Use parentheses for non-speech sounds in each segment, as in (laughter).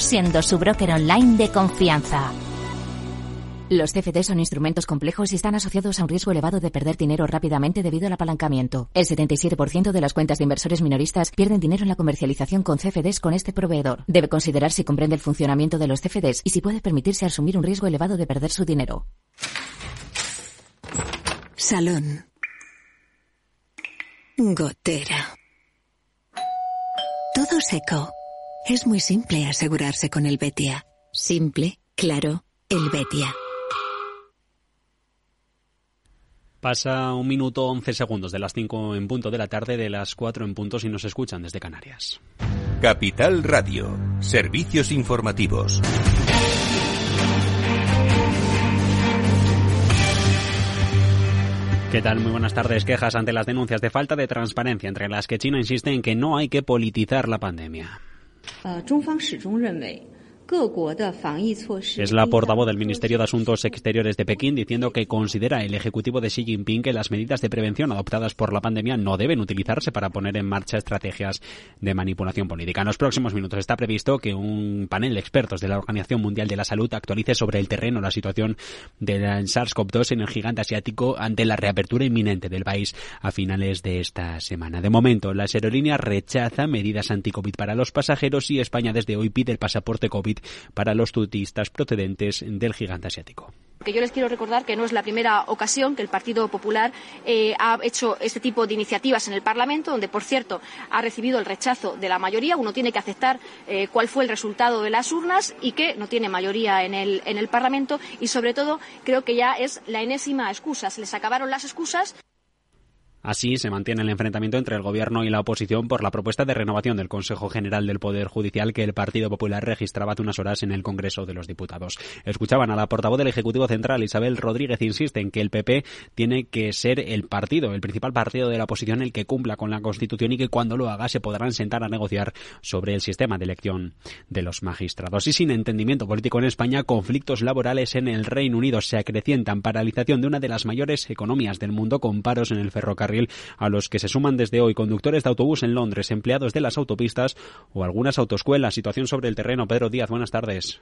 siendo su broker online de confianza. Los CFD son instrumentos complejos y están asociados a un riesgo elevado de perder dinero rápidamente debido al apalancamiento. El 77% de las cuentas de inversores minoristas pierden dinero en la comercialización con CFDs con este proveedor. Debe considerar si comprende el funcionamiento de los CFDs y si puede permitirse asumir un riesgo elevado de perder su dinero. Salón. Gotera. Todo seco. Es muy simple asegurarse con el Betia. Simple, claro, el Betia. Pasa un minuto 11 segundos de las 5 en punto de la tarde, de las 4 en punto si nos escuchan desde Canarias. Capital Radio. Servicios informativos. ¿Qué tal? Muy buenas tardes. Quejas ante las denuncias de falta de transparencia entre las que China insiste en que no hay que politizar la pandemia. 呃中方始终认为 Es la portavoz del Ministerio de Asuntos Exteriores de Pekín diciendo que considera el Ejecutivo de Xi Jinping que las medidas de prevención adoptadas por la pandemia no deben utilizarse para poner en marcha estrategias de manipulación política. En los próximos minutos está previsto que un panel de expertos de la Organización Mundial de la Salud actualice sobre el terreno la situación del SARS-CoV-2 en el gigante asiático ante la reapertura inminente del país a finales de esta semana. De momento, las aerolíneas rechazan medidas anti-COVID para los pasajeros y España desde hoy pide el pasaporte COVID para los turistas procedentes del gigante asiático. Que yo les quiero recordar que no es la primera ocasión que el Partido Popular eh, ha hecho este tipo de iniciativas en el Parlamento, donde, por cierto, ha recibido el rechazo de la mayoría. Uno tiene que aceptar eh, cuál fue el resultado de las urnas y que no tiene mayoría en el, en el Parlamento. Y, sobre todo, creo que ya es la enésima excusa. Se les acabaron las excusas. Así se mantiene el enfrentamiento entre el Gobierno y la oposición por la propuesta de renovación del Consejo General del Poder Judicial que el Partido Popular registraba hace unas horas en el Congreso de los Diputados. Escuchaban a la portavoz del Ejecutivo Central, Isabel Rodríguez, insiste en que el PP tiene que ser el partido, el principal partido de la oposición, el que cumpla con la Constitución y que cuando lo haga se podrán sentar a negociar sobre el sistema de elección de los magistrados. Y sin entendimiento político en España, conflictos laborales en el Reino Unido se acrecientan, paralización de una de las mayores economías del mundo con paros en el ferrocarril a los que se suman desde hoy conductores de autobús en Londres, empleados de las autopistas o algunas autoescuelas. Situación sobre el terreno. Pedro Díaz, buenas tardes.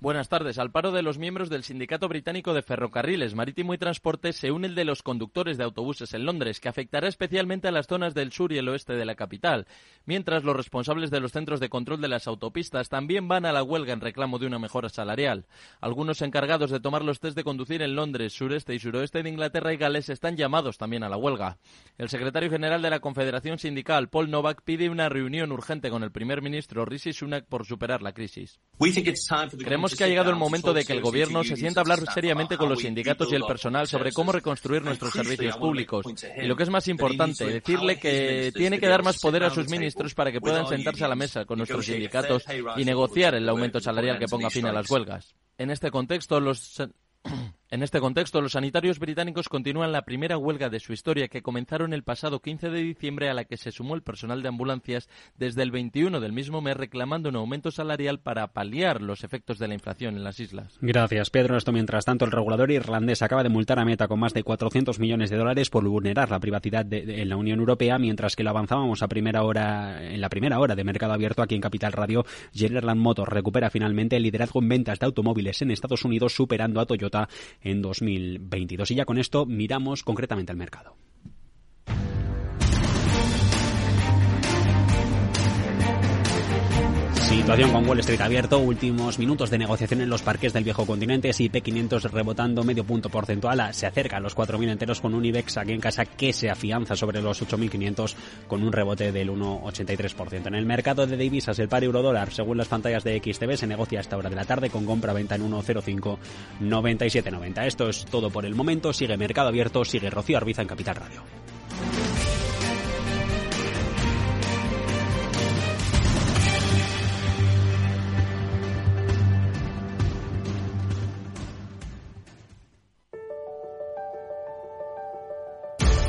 Buenas tardes. Al paro de los miembros del Sindicato Británico de Ferrocarriles, Marítimo y Transporte se une el de los conductores de autobuses en Londres, que afectará especialmente a las zonas del sur y el oeste de la capital. Mientras los responsables de los centros de control de las autopistas también van a la huelga en reclamo de una mejora salarial. Algunos encargados de tomar los test de conducir en Londres, sureste y suroeste de Inglaterra y Gales están llamados también a la huelga. El secretario general de la Confederación Sindical, Paul Novak, pide una reunión urgente con el primer ministro Rishi Sunak por superar la crisis. Creemos que ha llegado el momento de que el Gobierno se sienta a hablar seriamente con los sindicatos y el personal sobre cómo reconstruir nuestros servicios públicos. Y lo que es más importante, decirle que tiene que dar más poder a sus ministros para que puedan sentarse a la mesa con nuestros sindicatos y negociar el aumento salarial que ponga fin a las huelgas. En este contexto, los en este contexto, los sanitarios británicos continúan la primera huelga de su historia que comenzaron el pasado 15 de diciembre a la que se sumó el personal de ambulancias desde el 21 del mismo mes reclamando un aumento salarial para paliar los efectos de la inflación en las islas. Gracias, Pedro. Esto mientras tanto, el regulador irlandés acaba de multar a Meta con más de 400 millones de dólares por vulnerar la privacidad en la Unión Europea, mientras que lo avanzábamos a primera hora, en la primera hora de mercado abierto aquí en Capital Radio, General Motors recupera finalmente el liderazgo en ventas de automóviles en Estados Unidos, superando a Toyota en 2022. Y ya con esto miramos concretamente al mercado. Situación con Wall Street abierto, últimos minutos de negociación en los parques del viejo continente, S&P 500 rebotando medio punto porcentual, se acerca a los 4.000 enteros con un IBEX aquí en casa que se afianza sobre los 8.500 con un rebote del 1,83%. En el mercado de divisas, el par euro-dólar, según las pantallas de XTB, se negocia a esta hora de la tarde con compra-venta en 1,059790. Esto es todo por el momento, sigue Mercado Abierto, sigue Rocío Arbiza en Capital Radio.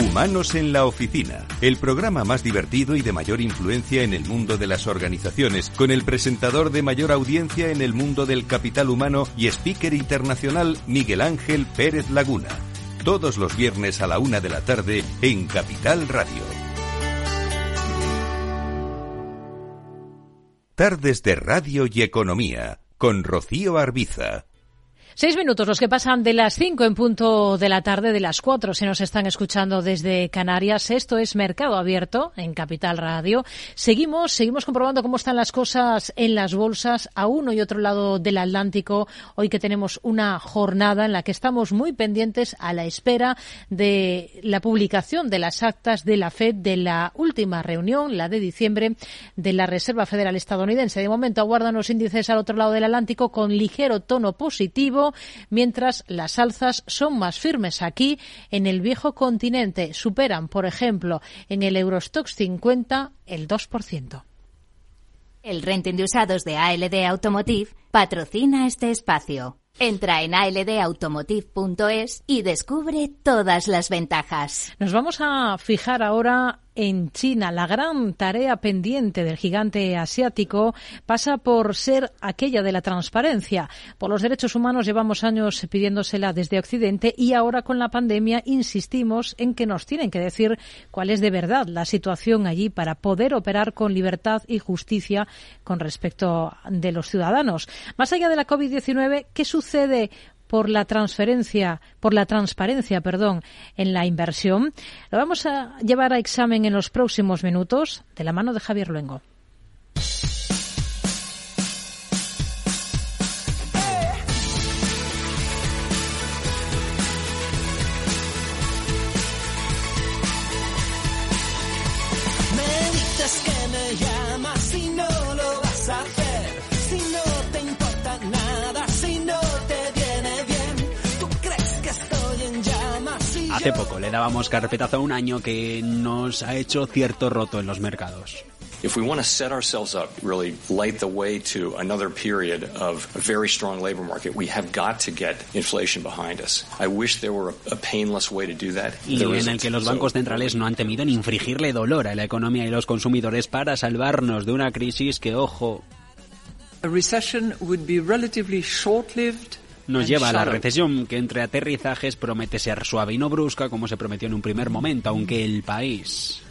Humanos en la Oficina, el programa más divertido y de mayor influencia en el mundo de las organizaciones, con el presentador de mayor audiencia en el mundo del capital humano y speaker internacional Miguel Ángel Pérez Laguna. Todos los viernes a la una de la tarde en Capital Radio. Tardes de Radio y Economía, con Rocío Arbiza. Seis minutos los que pasan de las cinco en punto de la tarde, de las cuatro si nos están escuchando desde Canarias. Esto es Mercado Abierto en Capital Radio. Seguimos, seguimos comprobando cómo están las cosas en las bolsas a uno y otro lado del Atlántico. Hoy que tenemos una jornada en la que estamos muy pendientes a la espera de la publicación de las actas de la FED de la última reunión, la de diciembre, de la Reserva Federal estadounidense. De momento aguardan los índices al otro lado del Atlántico con ligero tono positivo mientras las alzas son más firmes aquí en el viejo continente. Superan, por ejemplo, en el Eurostox 50 el 2%. El renting de usados de ALD Automotive patrocina este espacio. Entra en aldautomotive.es y descubre todas las ventajas. Nos vamos a fijar ahora en China. La gran tarea pendiente del gigante asiático pasa por ser aquella de la transparencia. Por los derechos humanos llevamos años pidiéndosela desde Occidente y ahora con la pandemia insistimos en que nos tienen que decir cuál es de verdad la situación allí para poder operar con libertad y justicia con respecto de los ciudadanos. Más allá de la COVID-19, ¿qué sucede por la transferencia, por la transparencia, perdón, en la inversión. Lo vamos a llevar a examen en los próximos minutos de la mano de Javier Luengo. Hace poco le dábamos carpetazo a un año que nos ha hecho cierto roto en los mercados. If we want to set ourselves up, really light the way to another period of a very strong labor market, we have got to get inflation behind us. I wish there were a, painless way to do that. Y en el que los bancos centrales no han temido ni infligirle dolor a la economía y los consumidores para salvarnos de una crisis que, ojo, a recession would be relatively short-lived nos lleva a la recesión que entre aterrizajes promete ser suave y no brusca como se prometió en un primer momento, aunque el país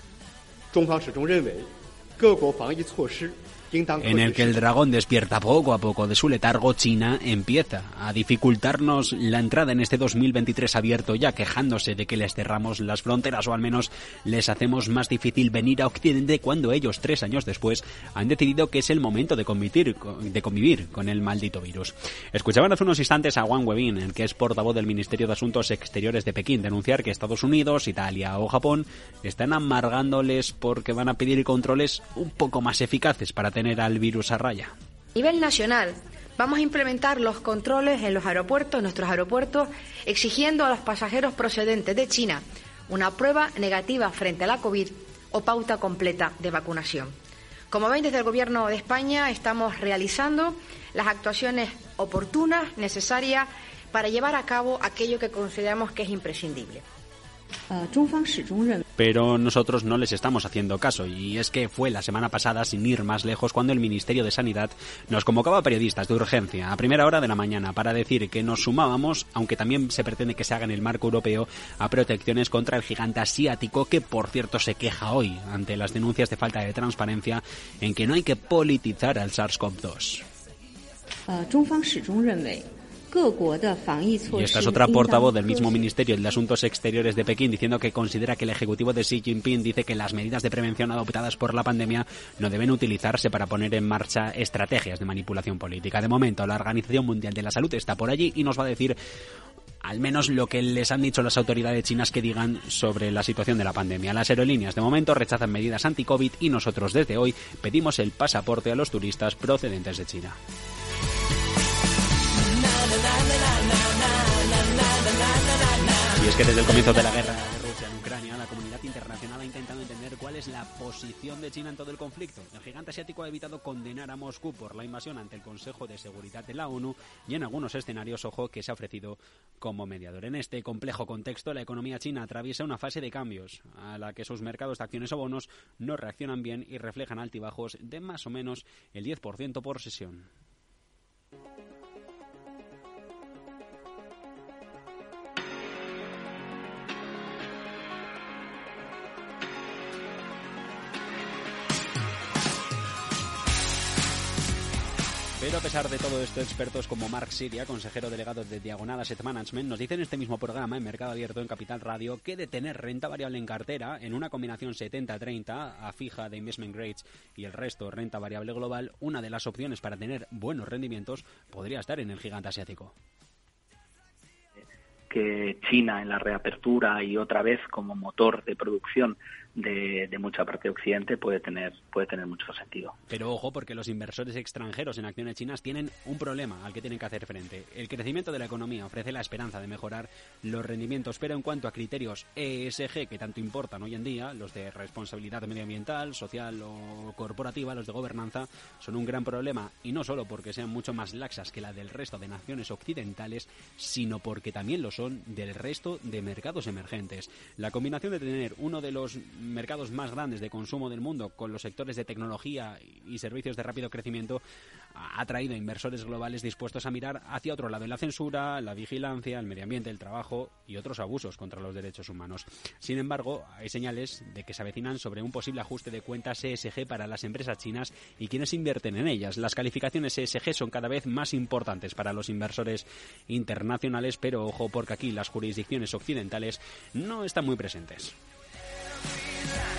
en el que el dragón despierta poco a poco de su letargo, China empieza a dificultarnos la entrada en este 2023 abierto, ya quejándose de que les cerramos las fronteras o al menos les hacemos más difícil venir a Occidente cuando ellos, tres años después, han decidido que es el momento de convivir, de convivir con el maldito virus. Escuchaban hace unos instantes a Wang Webin, el que es portavoz del Ministerio de Asuntos Exteriores de Pekín, denunciar que Estados Unidos, Italia o Japón están amargándoles porque van a pedir controles un poco más eficaces para tener al virus a raya? A nivel nacional, vamos a implementar los controles en los aeropuertos, nuestros aeropuertos, exigiendo a los pasajeros procedentes de China una prueba negativa frente a la COVID o pauta completa de vacunación. Como ven, desde el Gobierno de España estamos realizando las actuaciones oportunas, necesarias, para llevar a cabo aquello que consideramos que es imprescindible. Pero nosotros no les estamos haciendo caso y es que fue la semana pasada, sin ir más lejos, cuando el Ministerio de Sanidad nos convocaba a periodistas de urgencia a primera hora de la mañana para decir que nos sumábamos, aunque también se pretende que se haga en el marco europeo, a protecciones contra el gigante asiático que, por cierto, se queja hoy ante las denuncias de falta de transparencia en que no hay que politizar al SARS-CoV-2. Y esta es otra portavoz del mismo Ministerio de Asuntos Exteriores de Pekín diciendo que considera que el Ejecutivo de Xi Jinping dice que las medidas de prevención adoptadas por la pandemia no deben utilizarse para poner en marcha estrategias de manipulación política. De momento, la Organización Mundial de la Salud está por allí y nos va a decir al menos lo que les han dicho las autoridades chinas que digan sobre la situación de la pandemia. Las aerolíneas de momento rechazan medidas anti-COVID y nosotros desde hoy pedimos el pasaporte a los turistas procedentes de China. Y es que desde el comienzo de la guerra de Rusia en Ucrania, la comunidad internacional ha intentado entender cuál es la posición de China en todo el conflicto. El gigante asiático ha evitado condenar a Moscú por la invasión ante el Consejo de Seguridad de la ONU y en algunos escenarios, ojo, que se ha ofrecido como mediador. En este complejo contexto, la economía china atraviesa una fase de cambios a la que sus mercados de acciones o bonos no reaccionan bien y reflejan altibajos de más o menos el 10% por sesión. Pero a pesar de todo esto, expertos como Mark Siria, consejero delegado de Diagonal Asset Management, nos dicen en este mismo programa, en Mercado Abierto en Capital Radio, que de tener renta variable en cartera, en una combinación 70-30 a fija de investment grades y el resto renta variable global, una de las opciones para tener buenos rendimientos podría estar en el gigante asiático. Que China en la reapertura y otra vez como motor de producción de, mucha parte de Occidente puede tener, puede tener mucho sentido. Pero ojo, porque los inversores extranjeros en acciones chinas tienen un problema al que tienen que hacer frente. El crecimiento de la economía ofrece la esperanza de mejorar los rendimientos, pero en cuanto a criterios ESG que tanto importan hoy en día, los de responsabilidad medioambiental, social o corporativa, los de gobernanza, son un gran problema y no solo porque sean mucho más laxas que la del resto de naciones occidentales, sino porque también lo son del resto de mercados emergentes. La combinación de tener uno de los mercados más grandes de consumo del mundo con los sectores de tecnología y servicios de rápido crecimiento ha traído a inversores globales dispuestos a mirar hacia otro lado en la censura, la vigilancia, el medio ambiente, el trabajo y otros abusos contra los derechos humanos. Sin embargo, hay señales de que se avecinan sobre un posible ajuste de cuentas ESG para las empresas chinas y quienes invierten en ellas. Las calificaciones ESG son cada vez más importantes para los inversores internacionales, pero ojo porque aquí las jurisdicciones occidentales no están muy presentes. Every line.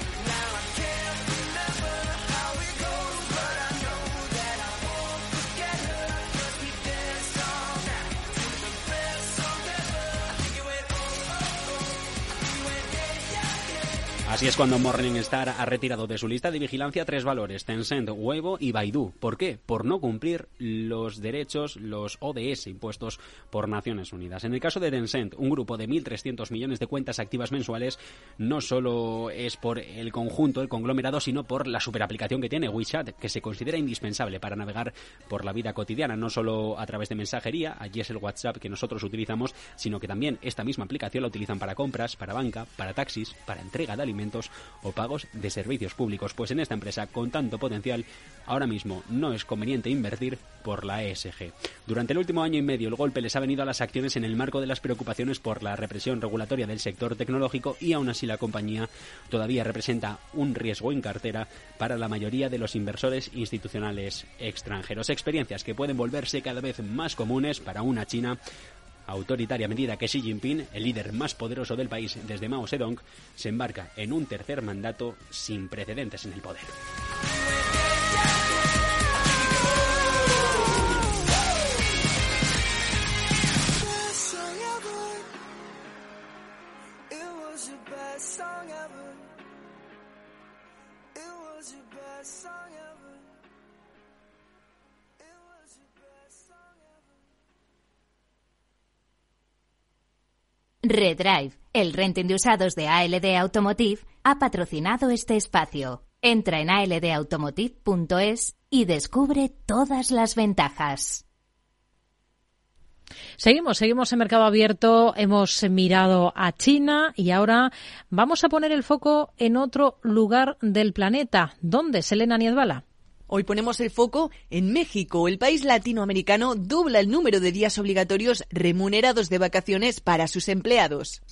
Así es cuando Morningstar ha retirado de su lista de vigilancia tres valores, Tencent, Weibo y Baidu. ¿Por qué? Por no cumplir los derechos, los ODS impuestos por Naciones Unidas. En el caso de Tencent, un grupo de 1.300 millones de cuentas activas mensuales, no solo es por el conjunto, el conglomerado, sino por la superaplicación que tiene WeChat, que se considera indispensable para navegar por la vida cotidiana, no solo a través de mensajería, allí es el WhatsApp que nosotros utilizamos, sino que también esta misma aplicación la utilizan para compras, para banca, para taxis, para entrega de alimentos o pagos de servicios públicos. Pues en esta empresa con tanto potencial, ahora mismo no es conveniente invertir por la ESG. Durante el último año y medio el golpe les ha venido a las acciones en el marco de las preocupaciones por la represión regulatoria del sector tecnológico y aún así la compañía todavía representa un riesgo en cartera para la mayoría de los inversores institucionales extranjeros. Experiencias que pueden volverse cada vez más comunes para una China autoritaria medida que Xi Jinping, el líder más poderoso del país desde Mao Zedong, se embarca en un tercer mandato sin precedentes en el poder. Redrive, el renting de usados de ALD Automotive, ha patrocinado este espacio. Entra en aldautomotive.es y descubre todas las ventajas. Seguimos, seguimos en mercado abierto, hemos mirado a China y ahora vamos a poner el foco en otro lugar del planeta. ¿Dónde, Selena Niedbala? Hoy ponemos el foco en México. El país latinoamericano dobla el número de días obligatorios remunerados de vacaciones para sus empleados.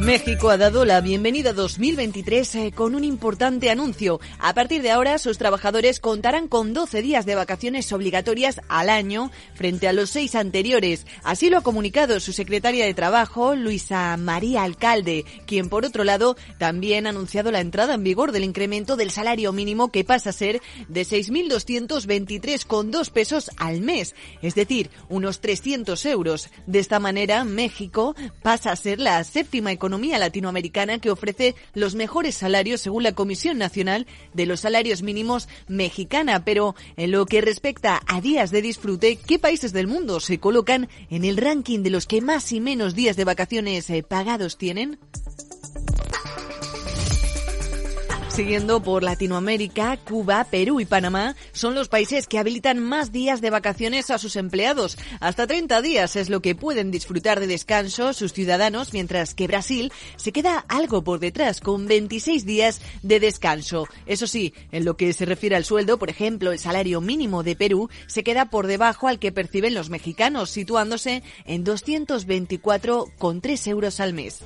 México ha dado la bienvenida 2023 eh, con un importante anuncio. A partir de ahora, sus trabajadores contarán con 12 días de vacaciones obligatorias al año frente a los seis anteriores. Así lo ha comunicado su secretaria de Trabajo, Luisa María Alcalde, quien por otro lado también ha anunciado la entrada en vigor del incremento del salario mínimo que pasa a ser de 6.223,2 pesos al mes, es decir, unos 300 euros. De esta manera, México pasa a ser la séptima economía economía latinoamericana que ofrece los mejores salarios según la Comisión Nacional de los Salarios Mínimos mexicana. Pero en lo que respecta a días de disfrute, ¿qué países del mundo se colocan en el ranking de los que más y menos días de vacaciones eh, pagados tienen? Siguiendo por Latinoamérica, Cuba, Perú y Panamá son los países que habilitan más días de vacaciones a sus empleados. Hasta 30 días es lo que pueden disfrutar de descanso sus ciudadanos, mientras que Brasil se queda algo por detrás, con 26 días de descanso. Eso sí, en lo que se refiere al sueldo, por ejemplo, el salario mínimo de Perú se queda por debajo al que perciben los mexicanos, situándose en 224,3 euros al mes.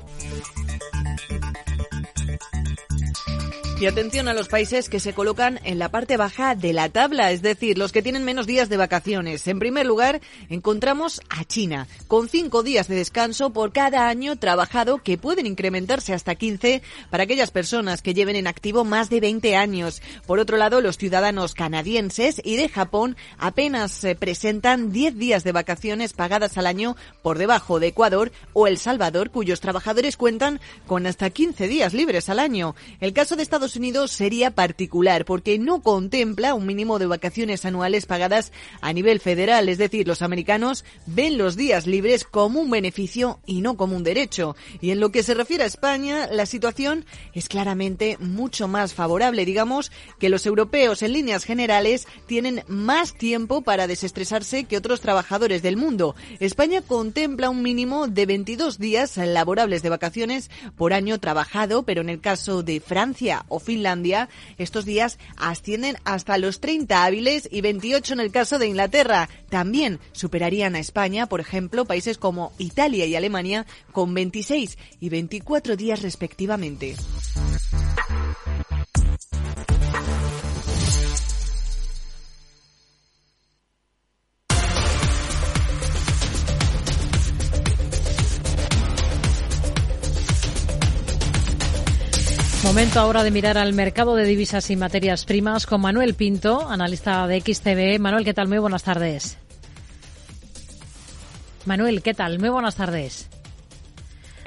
Y atención a los países que se colocan en la parte baja de la tabla, es decir, los que tienen menos días de vacaciones. En primer lugar, encontramos a China, con cinco días de descanso por cada año trabajado, que pueden incrementarse hasta 15 para aquellas personas que lleven en activo más de 20 años. Por otro lado, los ciudadanos canadienses y de Japón apenas se presentan 10 días de vacaciones pagadas al año por debajo de Ecuador o El Salvador, cuyos trabajadores cuentan con hasta 15 días libres al año. El caso de Estados Unidos sería particular porque no contempla un mínimo de vacaciones anuales pagadas a nivel federal, es decir, los americanos ven los días libres como un beneficio y no como un derecho. Y en lo que se refiere a España, la situación es claramente mucho más favorable, digamos que los europeos en líneas generales tienen más tiempo para desestresarse que otros trabajadores del mundo. España contempla un mínimo de 22 días laborables de vacaciones por año trabajado, pero en el caso de Francia o Finlandia, estos días ascienden hasta los 30 hábiles y 28 en el caso de Inglaterra. También superarían a España, por ejemplo, países como Italia y Alemania con 26 y 24 días respectivamente. Momento ahora de mirar al mercado de divisas y materias primas con Manuel Pinto, analista de XTV. Manuel, ¿qué tal? Muy buenas tardes. Manuel, ¿qué tal? Muy buenas tardes.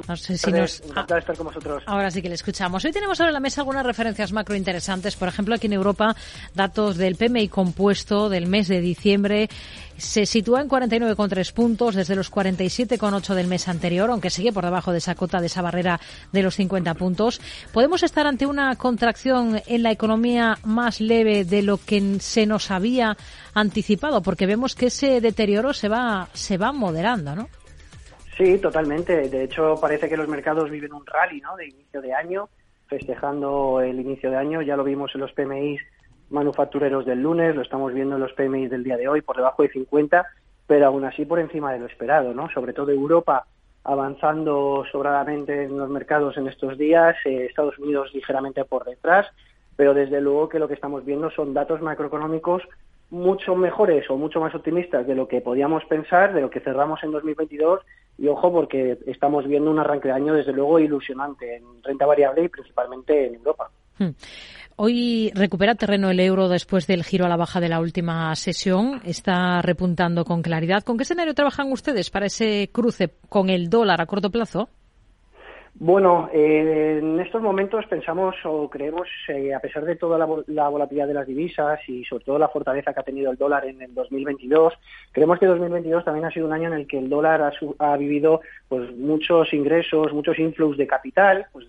No sé si nos... Encantado de estar con vosotros. Ahora sí que le escuchamos. Hoy tenemos sobre la mesa algunas referencias macro interesantes. Por ejemplo, aquí en Europa, datos del PMI compuesto del mes de diciembre se sitúa en 49,3 puntos desde los 47,8 del mes anterior, aunque sigue por debajo de esa cota, de esa barrera de los 50 puntos. ¿Podemos estar ante una contracción en la economía más leve de lo que se nos había anticipado? Porque vemos que ese deterioro se va, se va moderando, ¿no? Sí, totalmente. De hecho, parece que los mercados viven un rally ¿no? de inicio de año, festejando el inicio de año. Ya lo vimos en los PMI manufactureros del lunes, lo estamos viendo en los PMI del día de hoy, por debajo de 50, pero aún así por encima de lo esperado. ¿no? Sobre todo Europa avanzando sobradamente en los mercados en estos días, eh, Estados Unidos ligeramente por detrás, pero desde luego que lo que estamos viendo son datos macroeconómicos mucho mejores o mucho más optimistas de lo que podíamos pensar, de lo que cerramos en 2022 y ojo porque estamos viendo un arranque de año desde luego ilusionante en renta variable y principalmente en Europa. Hmm. Hoy recupera terreno el euro después del giro a la baja de la última sesión. Está repuntando con claridad. ¿Con qué escenario trabajan ustedes para ese cruce con el dólar a corto plazo? Bueno, eh, en estos momentos pensamos o creemos, eh, a pesar de toda la, volatilidad de las divisas y sobre todo la fortaleza que ha tenido el dólar en el 2022, creemos que 2022 también ha sido un año en el que el dólar ha, ha vivido pues muchos ingresos, muchos influx de capital, pues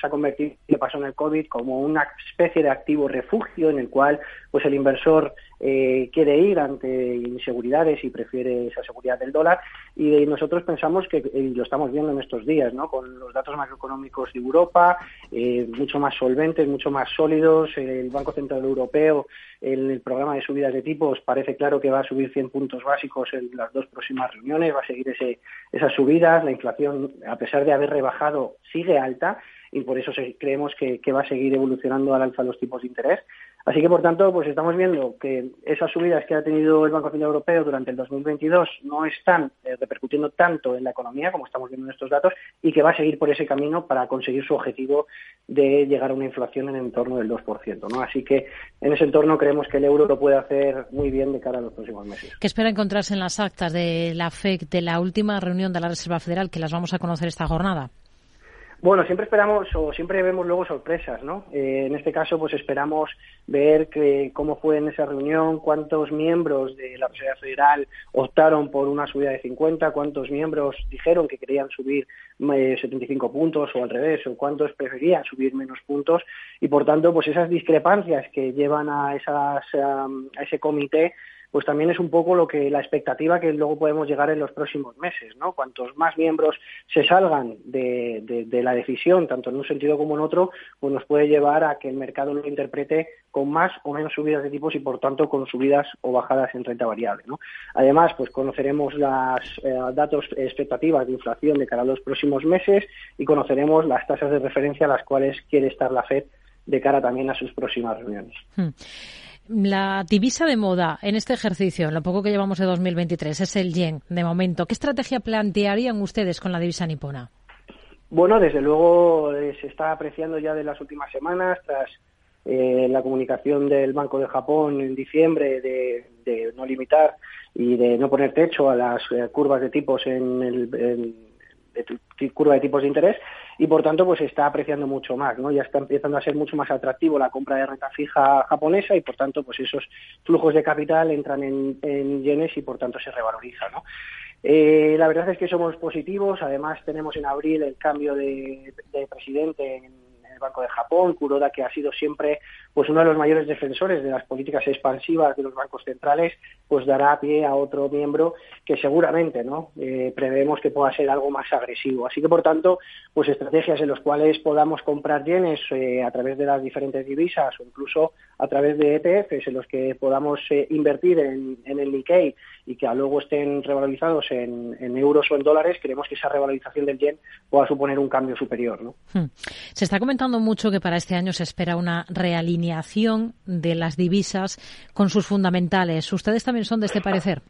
se ha convertido, que pasó en el COVID, como una especie de activo refugio en el cual pues el inversor eh, quiere ir ante inseguridades y prefiere esa seguridad del dólar. Y nosotros pensamos que, y lo estamos viendo en estos días, ¿no? con los datos macroeconómicos de Europa, eh, mucho más solventes, mucho más sólidos, el Banco Central Europeo en el programa de subidas de tipos parece claro que va a subir 100 puntos básicos en las dos próximas reuniones, va a seguir ese, esas subidas, la inflación, a pesar de haber rebajado, sigue alta y por eso creemos que, va a seguir evolucionando al alza los tipos de interés. Así que, por tanto, pues estamos viendo que esas subidas que ha tenido el Banco Central Europeo durante el 2022 no están eh, repercutiendo tanto en la economía como estamos viendo en estos datos y que va a seguir por ese camino para conseguir su objetivo de llegar a una inflación en el entorno del 2%. ¿no? Así que en ese entorno creemos que el euro lo puede hacer muy bien de cara a los próximos meses. ¿Qué espera encontrarse en las actas de la FEC de la última reunión de la Reserva Federal que las vamos a conocer esta jornada? Bueno, siempre esperamos o siempre vemos luego sorpresas, ¿no? Eh, en este caso, pues esperamos ver que, cómo fue en esa reunión, cuántos miembros de la Reserva Federal optaron por una subida de 50, cuántos miembros dijeron que querían subir 75 eh, puntos o al revés, o cuántos preferían subir menos puntos y por tanto, pues esas discrepancias que llevan a, esas, a ese comité pues también es un poco lo que la expectativa que luego podemos llegar en los próximos meses, ¿no? Cuantos más miembros se salgan de, la decisión, tanto en un sentido como en otro, pues nos puede llevar a que el mercado lo interprete con más o menos subidas de tipos y por tanto con subidas o bajadas en renta variable, ¿no? Además, pues conoceremos las eh, datos expectativas de inflación de cara a los próximos meses y conoceremos las tasas de referencia a las cuales quiere estar la Fed de cara también a sus próximas reuniones. Hmm. La divisa de moda en este ejercicio, en lo poco que llevamos de 2023, es el yen, de momento. ¿Qué estrategia plantearían ustedes con la divisa nipona? Bueno, desde luego eh, se está apreciando ya de las últimas semanas, tras eh, la comunicación del Banco de Japón en diciembre de, no limitar y de no poner techo a las eh, curvas de tipos en el, curva de tipos de interés y por tanto pues está apreciando mucho más, ¿no? Ya está empezando a ser mucho más atractivo la compra de renta fija japonesa y por tanto pues esos flujos de capital entran en, yenes y por tanto se revaloriza, ¿no? Eh, la verdad es que somos positivos, además tenemos en abril el cambio de, de presidente en el Banco de Japón, Kuroda, que ha sido siempre pues uno de los mayores defensores de las políticas expansivas de los bancos centrales, pues dará pie a otro miembro que seguramente no eh, que pueda ser algo más agresivo. Así que, por tanto, pues estrategias en las cuales podamos comprar yenes eh, a través de las diferentes divisas o incluso a través de ETFs en los que podamos eh, invertir en, el Nikkei y que luego estén revalorizados en, euros o en dólares, creemos que esa revalorización del yen pueda suponer un cambio superior. ¿no? Hmm. Se está comentando mucho que para este año se espera una realineación de las divisas con sus fundamentales. ¿Ustedes también son de este parecer?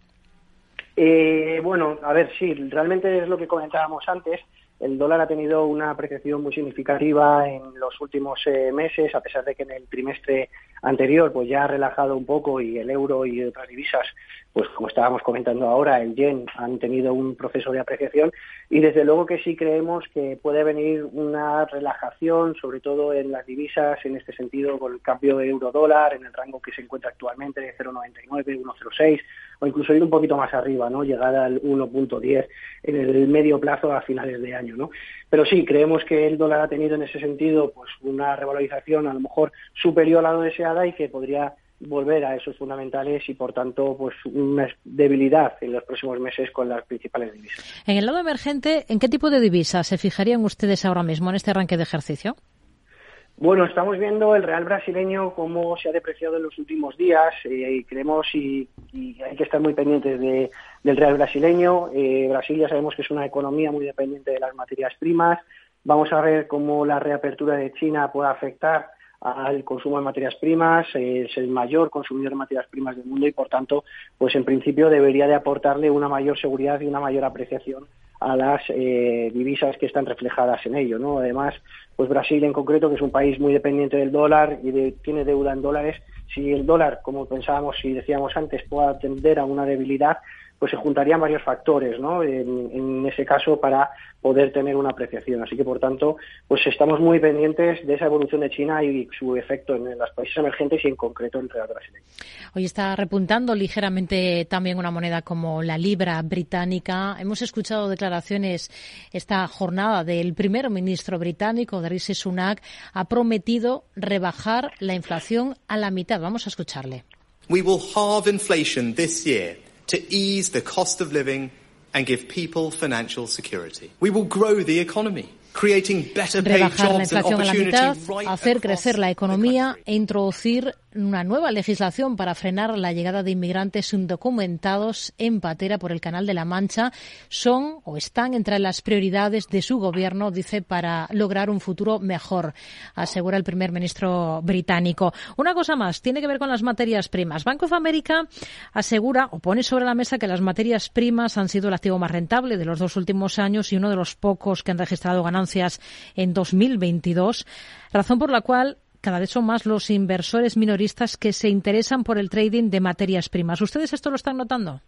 Eh, bueno, a ver, sí, realmente es lo que comentábamos antes. El dólar ha tenido una apreciación muy significativa en los últimos eh, meses, a pesar de que en el trimestre anterior pues ya ha relajado un poco y el euro y otras divisas, pues como estábamos comentando ahora, el yen han tenido un proceso de apreciación. Y desde luego que sí creemos que puede venir una relajación, sobre todo en las divisas, en este sentido con el cambio de euro-dólar en el rango que se encuentra actualmente de 0,99, 1,06 o incluso ir un poquito más arriba, ¿no? Llegar al 1.10 en el medio plazo a finales de año, ¿no? Pero sí, creemos que el dólar ha tenido en ese sentido pues una revalorización a lo mejor superior a lo deseada y que podría volver a esos fundamentales y por tanto pues una debilidad en los próximos meses con las principales divisas. En el lado emergente, ¿en qué tipo de divisas se fijarían ustedes ahora mismo en este arranque de ejercicio? Bueno, estamos viendo el real brasileño cómo se ha depreciado en los últimos días eh, y creemos y, hay que estar muy pendientes del real brasileño. Eh, Brasil ya sabemos que es una economía muy dependiente de las materias primas. Vamos a ver cómo la reapertura de China puede afectar al consumo de materias primas, eh, es el mayor consumidor de materias primas del mundo y por tanto, pues en principio debería de aportarle una mayor seguridad y una mayor apreciación a las eh, divisas que están reflejadas en ello, ¿no? Además, pues Brasil en concreto, que es un país muy dependiente del dólar y tiene deuda en dólares, si el dólar, como pensábamos y decíamos antes, pueda tender a una debilidad, pues se juntarían varios factores, ¿no? En, ese caso para poder tener una apreciación. Así que, por tanto, pues estamos muy pendientes de esa evolución de China y su efecto en los países emergentes y en concreto en el real brasileño. Hoy está repuntando ligeramente también una moneda como la libra británica. Hemos escuchado declaraciones esta jornada del primer ministro británico, Rishi Sunak, ha prometido rebajar la inflación a la mitad. Vamos a escucharle. We will halve inflation this year to ease the cost of living and give people financial security. We will grow the economy. Rebajar la inflación a la mitad, hacer crecer la economía e introducir una nueva legislación para frenar la llegada de inmigrantes indocumentados en patera por el Canal de la Mancha son o están entre las prioridades de su gobierno, dice, para lograr un futuro mejor, asegura el primer ministro británico. Una cosa más, tiene que ver con las materias primas. Bank of America asegura o pone sobre la mesa que las materias primas han sido el activo más rentable de los dos últimos años y uno de los pocos que han registrado ganancias en 2022, razón por la cual cada vez son más los inversores minoristas que se interesan por el trading de materias primas. ¿Ustedes esto lo están notando?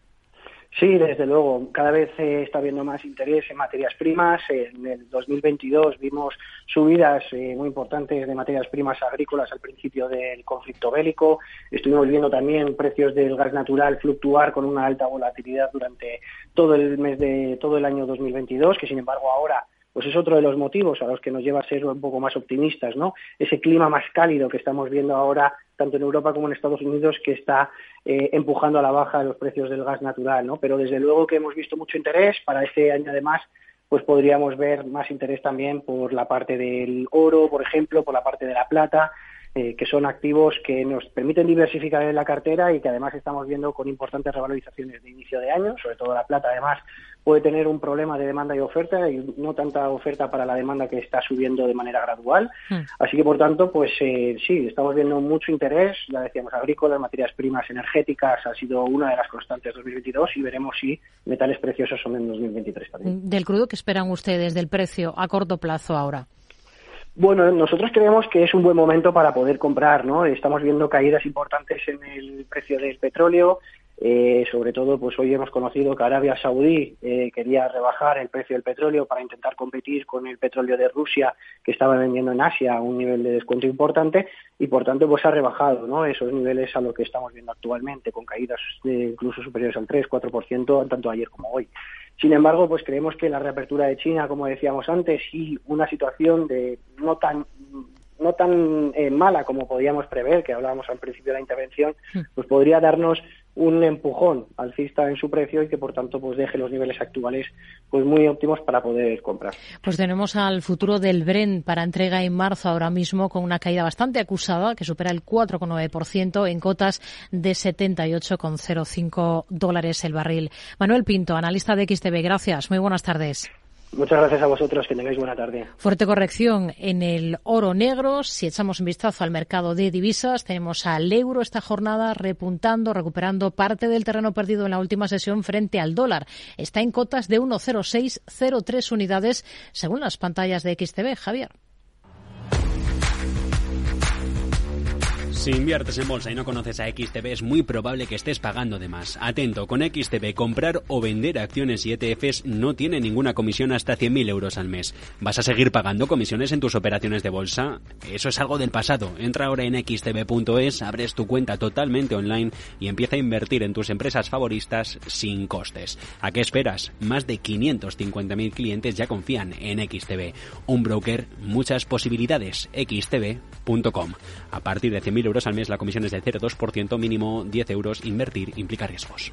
Sí, desde luego. Cada vez está habiendo más interés en materias primas. En el 2022 vimos subidas eh, muy importantes de materias primas agrícolas al principio del conflicto bélico. Estuvimos viendo también precios del gas natural fluctuar con una alta volatilidad durante todo el mes de todo el año 2022, que sin embargo ahora pues es otro de los motivos a los que nos lleva a ser un poco más optimistas, ¿no? Ese clima más cálido que estamos viendo ahora tanto en Europa como en Estados Unidos que está eh, empujando a la baja los precios del gas natural, ¿no? Pero desde luego que hemos visto mucho interés para este año además pues podríamos ver más interés también por la parte del oro, por ejemplo, por la parte de la plata, eh, que son activos que nos permiten diversificar en la cartera y que además estamos viendo con importantes revalorizaciones de inicio de año, sobre todo la plata además puede tener un problema de demanda y oferta y no tanta oferta para la demanda que está subiendo de manera gradual. Hmm. Así que, por tanto, pues eh, sí, estamos viendo mucho interés, ya decíamos, agrícolas, materias primas energéticas ha sido una de las constantes 2022 y veremos si metales preciosos son en 2023 también. Del crudo, ¿qué esperan ustedes del precio a corto plazo ahora? Bueno, nosotros creemos que es un buen momento para poder comprar, ¿no? Estamos viendo caídas importantes en el precio del petróleo, eh, sobre todo, pues hoy hemos conocido que Arabia Saudí eh, quería rebajar el precio del petróleo para intentar competir con el petróleo de Rusia que estaba vendiendo en Asia a un nivel de descuento importante y, por tanto, pues ha rebajado, ¿no? Esos niveles a lo que estamos viendo actualmente, con caídas incluso superiores al 3-4% tanto ayer como hoy. Sin embargo, pues creemos que la reapertura de China, como decíamos antes, y una situación de no tan no tan eh, mala como podíamos prever, que hablábamos al principio de la intervención, pues podría darnos un empujón alcista en su precio y que por tanto pues deje los niveles actuales pues muy óptimos para poder comprar. Pues tenemos al futuro del Bren para entrega en marzo ahora mismo con una caída bastante acusada que supera el 4,9% en cotas de 78,05 dólares el barril. Manuel Pinto, analista de XTV, gracias. Muy buenas tardes. Muchas gracias a vosotros, que tengáis buena tarde. Fuerte corrección en el oro negro. Si echamos un vistazo al mercado de divisas, tenemos al euro esta jornada repuntando, recuperando parte del terreno perdido en la última sesión frente al dólar. Está en cotas de 1,0603 unidades según las pantallas de XTV. Javier. Si inviertes en bolsa y no conoces a XTB, es muy probable que estés pagando de más. Atento, con XTB comprar o vender acciones y ETFs no tiene ninguna comisión hasta 100.000 euros al mes. ¿Vas a seguir pagando comisiones en tus operaciones de bolsa? Eso es algo del pasado. Entra ahora en xtb.es, abres tu cuenta totalmente online y empieza a invertir en tus empresas favoritas sin costes. ¿A qué esperas? Más de 550.000 clientes ya confían en XTB. Un broker, muchas posibilidades. xtb.com. A partir de 100.000 euros al mes, la comisión es del 0,2%, mínimo 10 euros. Invertir implica riesgos.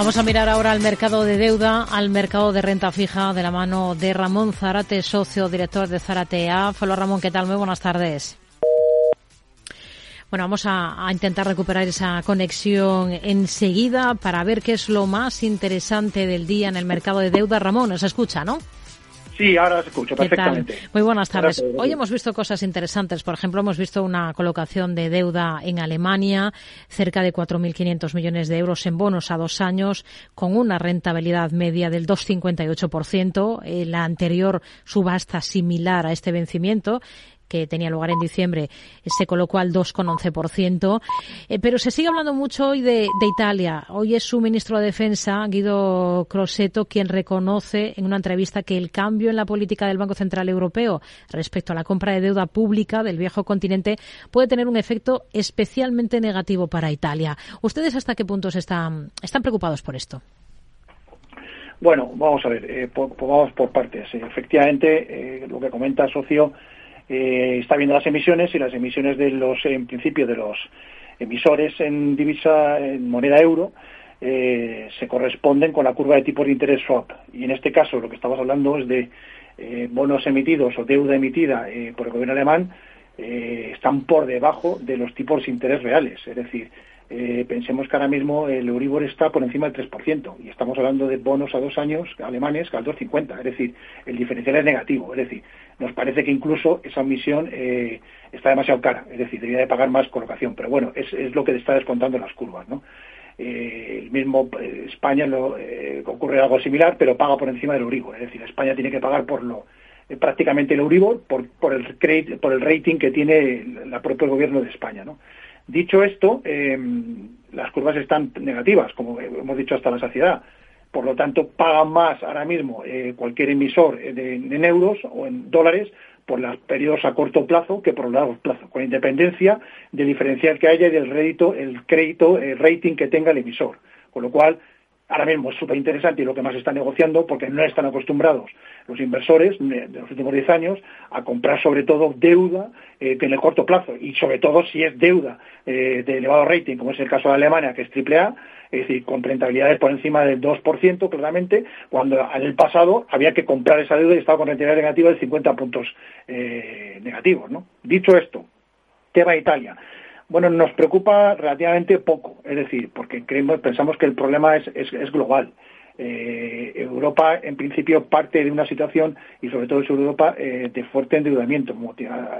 Vamos a mirar ahora al mercado de deuda, al mercado de renta fija de la mano de Ramón Zarate, socio director de Zarate A. Hola Ramón, ¿qué tal? Muy buenas tardes. Bueno, vamos a, a, intentar recuperar esa conexión enseguida para ver qué es lo más interesante del día en el mercado de deuda. Ramón, nos escucha, ¿no? Sí, ahora escucho perfectamente. Muy buenas tardes. Hoy hemos visto cosas interesantes. Por ejemplo, hemos visto una colocación de deuda en Alemania, cerca de 4.500 millones de euros en bonos a dos años, con una rentabilidad media del 2,58%. La anterior subasta similar a este vencimiento que tenía lugar en diciembre se colocó al 2,11%. Eh, pero se sigue hablando mucho hoy de, Italia. Hoy es su ministro de Defensa, Guido Crosetto, quien reconoce en una entrevista que el cambio en la política del Banco Central Europeo respecto a la compra de deuda pública del viejo continente puede tener un efecto especialmente negativo para Italia. ¿Ustedes hasta qué punto están, están preocupados por esto? Bueno, vamos a ver, eh, vamos por partes. Efectivamente, eh, lo que comenta socio eh, está viendo las emisiones y las emisiones de los, en principio, de los emisores en divisa, en moneda euro, eh, se corresponden con la curva de tipo de interés swap. Y en este caso lo que estamos hablando es de eh, bonos emitidos o deuda emitida por el gobierno alemán están por debajo de los tipos de interés reales. Es decir, eh, pensemos que ahora mismo el Euribor está por encima del 3% y estamos hablando de bonos a dos años alemanes que al 2,50. Es decir, el diferencial es negativo. Es decir, nos parece que incluso esa emisión eh, está demasiado cara. Es decir, debería de pagar más colocación. Pero bueno, es, lo que está descontando las curvas. ¿no? Eh, el mismo España lo, ocurre algo similar, pero paga por encima del Euribor. Es decir, España tiene que pagar por lo prácticamente el Euribor por, por, el, por el rating que tiene el propio gobierno de España. ¿no? Dicho esto, em, las curvas están negativas, como hemos dicho hasta la saciedad. Por lo tanto, pagan más ahora mismo eh, cualquier emisor en euros o en dólares por los periodos a corto plazo que por los largos plazos, con independencia del diferencial que haya y del rédito, el crédito, el rating que tenga el emisor. Con lo cual, ahora mismo es súper interesante y lo que más está negociando porque no están acostumbrados los inversores de los últimos 10 años a comprar sobre todo deuda eh, en el corto plazo y sobre todo si es deuda eh, de elevado rating, como es el caso de Alemania, que es AAA, es decir, con rentabilidades por encima del 2%, claramente, cuando en el pasado había que comprar esa deuda y estaba con rentabilidad negativa de 50 puntos eh, negativos. Dicho esto, tema Italia. Bueno, nos preocupa relativamente poco, es decir, porque creemos, pensamos que el problema es, es, global. Eh, Europa, en principio, parte de una situación, y sobre todo en Europa, eh, de fuerte endeudamiento,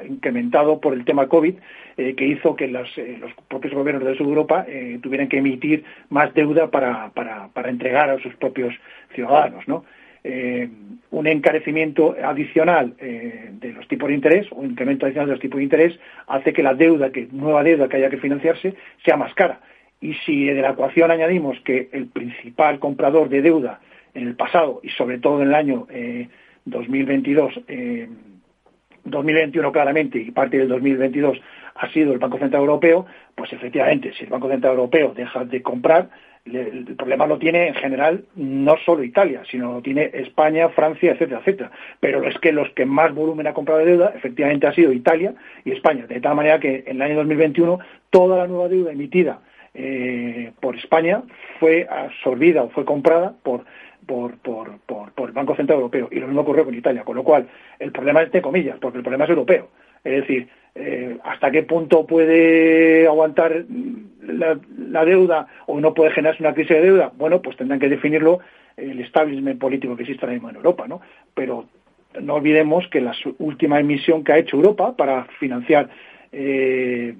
incrementado por el tema COVID, eh, que hizo que los propios gobiernos de Europa tuvieran que emitir más deuda para, para, para entregar a sus propios ciudadanos, ¿no? Eh, un encarecimiento adicional eh, de los tipos de interés un incremento adicional de los tipos de interés hace que la deuda, que nueva deuda que haya que financiarse, sea más cara. Y si de la ecuación añadimos que el principal comprador de deuda en el pasado y sobre todo en el año 2022, eh, 2021 claramente y parte del 2022 ha sido el Banco Central Europeo, pues efectivamente, si el Banco Central Europeo deja de comprar, el problema lo tiene en general no solo Italia, sino lo tiene España, Francia, etcétera, etcétera. Pero es que los que más volumen ha comprado de deuda efectivamente ha sido Italia y España, de tal manera que en el año 2021 toda la nueva deuda emitida eh, por España fue absorbida o fue comprada por por, por, por, el Banco Central Europeo y lo mismo ocurrió con Italia, con lo cual el problema es de comillas, porque el problema es europeo. Es decir, eh, hasta qué punto puede aguantar la, deuda o no puede generarse una crisis de deuda, bueno, pues tendrán que definirlo el establishment político que existe ahora mismo en Europa, ¿no? Pero no olvidemos que la última emisión que ha hecho Europa para financiar eh,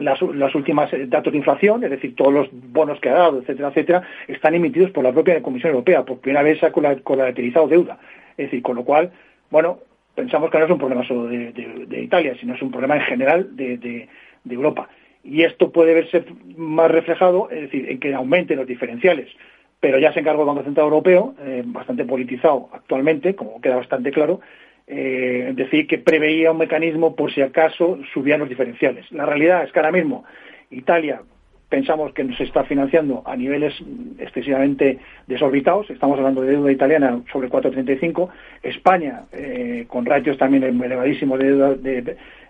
las, últimas datos de inflación, es decir, todos los bonos que ha dado, etcétera, etcétera, están emitidos por la propia Comisión Europea. Por primera vez se ha colateralizado deuda. Es decir, con lo cual, bueno, pensamos que no es un problema solo de, Italia, sino es un problema en general de, Europa. Y esto puede verse más reflejado, es decir, en que aumenten los diferenciales. Pero ya se encargó el Banco Central Europeo, eh, bastante politizado actualmente, como queda bastante claro, eh, decir que preveía un mecanismo por si acaso subían los diferenciales. La realidad es que ahora mismo Italia pensamos que se está financiando a niveles excesivamente desorbitados. Estamos hablando de deuda italiana sobre 4,35. España, eh, con ratios también elevadísimos de, deuda,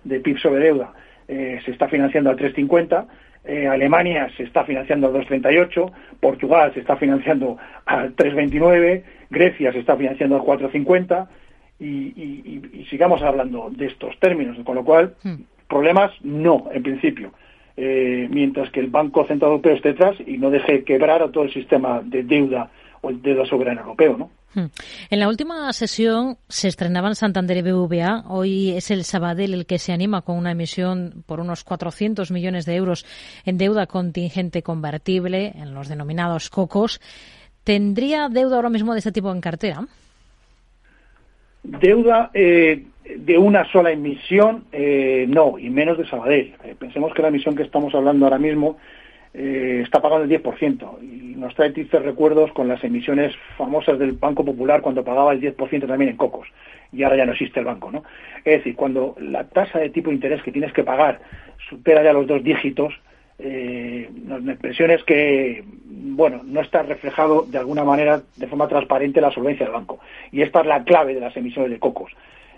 de, PIB sobre deuda, eh, se está financiando al 3,50. Eh, Alemania se está financiando al 2,38. Portugal se está financiando al 3,29. Grecia se está financiando al 4,50. Y, y, sigamos hablando de estos términos, con lo cual, hmm. problemas no, en principio. Eh, mientras que el Banco Central Europeo esté detrás y no deje quebrar a todo el sistema de deuda o el deuda soberana europeo, ¿no? Hmm. En la última sesión se estrenaban Santander y BBVA. Hoy es el Sabadell el que se anima con una emisión por unos 400 millones de euros en deuda contingente convertible, en los denominados COCOS. ¿Tendría deuda ahora mismo de este tipo en cartera? Deuda, eh, de una sola emisión, eh, no, y menos de Sabadell. Eh, pensemos que la emisión que estamos hablando ahora mismo eh, está pagando el 10% y nos trae tristes recuerdos con las emisiones famosas del Banco Popular cuando pagaba el 10% también en cocos y ahora ya no existe el banco, ¿no? Es decir, cuando la tasa de tipo de interés que tienes que pagar supera ya los dos dígitos, eh, la impresión es que, bueno, no está reflejado de alguna manera de forma transparente la solvencia del banco. Y esta es la clave de las emisiones de cocos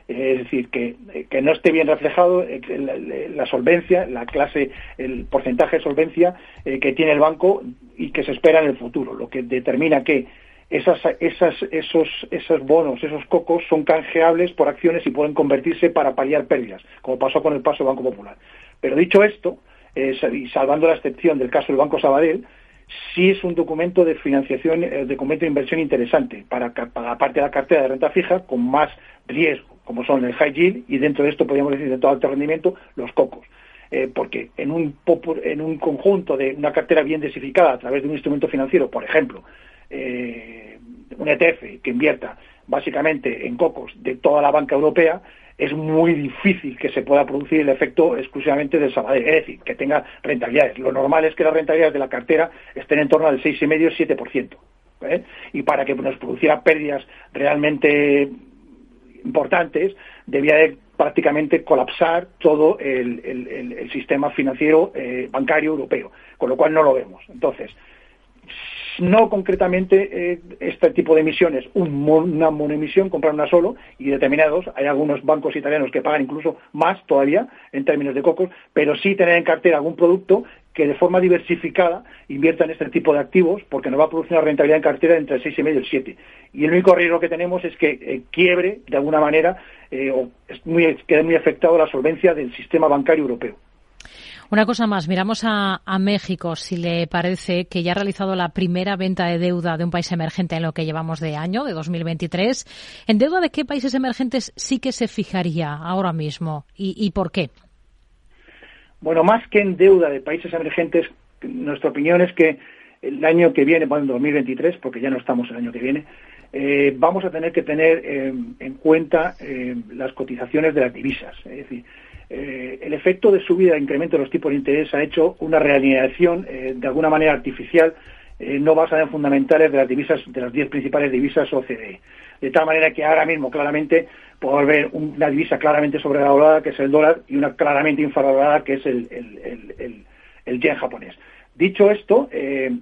es decir, que, no esté bien reflejado eh, la, solvencia, la clase, el porcentaje de solvencia eh, que tiene el banco y que se espera en el futuro, lo que determina que esas, esas, esos, esos bonos, esos cocos son canjeables por acciones y pueden convertirse para paliar pérdidas, como pasó con el paso del Banco Popular. Pero dicho esto, eh, y salvando la excepción del caso del Banco Sabadell, sí es un documento de financiación, de documento de inversión interesante para, para parte de la cartera de renta fija con más riesgo como son el high yield y dentro de esto podríamos decir de todo alto rendimiento los cocos. Eh, porque en un, en un conjunto de una cartera bien desificada a través de un instrumento financiero, por ejemplo, eh, un ETF que invierta básicamente en cocos de toda la banca europea, es muy difícil que se pueda producir el efecto exclusivamente del Sabadell, es decir, que tenga rentabilidades. Lo normal es que las rentabilidades de la cartera estén en torno al 6,5-7%. ¿eh? Y para que nos produciera pérdidas realmente importantes, debía de prácticamente colapsar todo el, sistema financiero eh, bancario europeo, con lo cual no lo vemos. Entonces, no concretamente eh, este tipo de emisiones, una monoemisión, comprar una solo y determinados. Hay algunos bancos italianos que pagan incluso más todavía en términos de cocos, pero sí tener en cartera algún producto que de forma diversificada invierta en este tipo de activos porque nos va a producir una rentabilidad en cartera entre el 6,5 y el 7. Y el único riesgo que tenemos es que eh, quiebre de alguna manera eh, o es quede muy afectado la solvencia del sistema bancario europeo. Una cosa más, miramos a, México, si le parece que ya ha realizado la primera venta de deuda de un país emergente en lo que llevamos de año, de 2023. ¿En deuda de qué países emergentes sí que se fijaría ahora mismo y por qué? Bueno, más que en deuda de países emergentes, nuestra opinión es que el año que viene, bueno, en 2023, porque ya no estamos el año que viene, eh, vamos a tener que tener eh, en cuenta eh, las cotizaciones de las divisas. Es decir, el efecto de subida e incremento de los tipos de interés ha hecho una realineación de alguna manera artificial no basada en fundamentales de las divisas, de las 10 principales divisas OCDE. De tal manera que ahora mismo claramente podemos ver una divisa claramente sobrevalorada, que es el dólar, y una claramente infravalorada, que es el, el, yen japonés. Dicho esto, eh,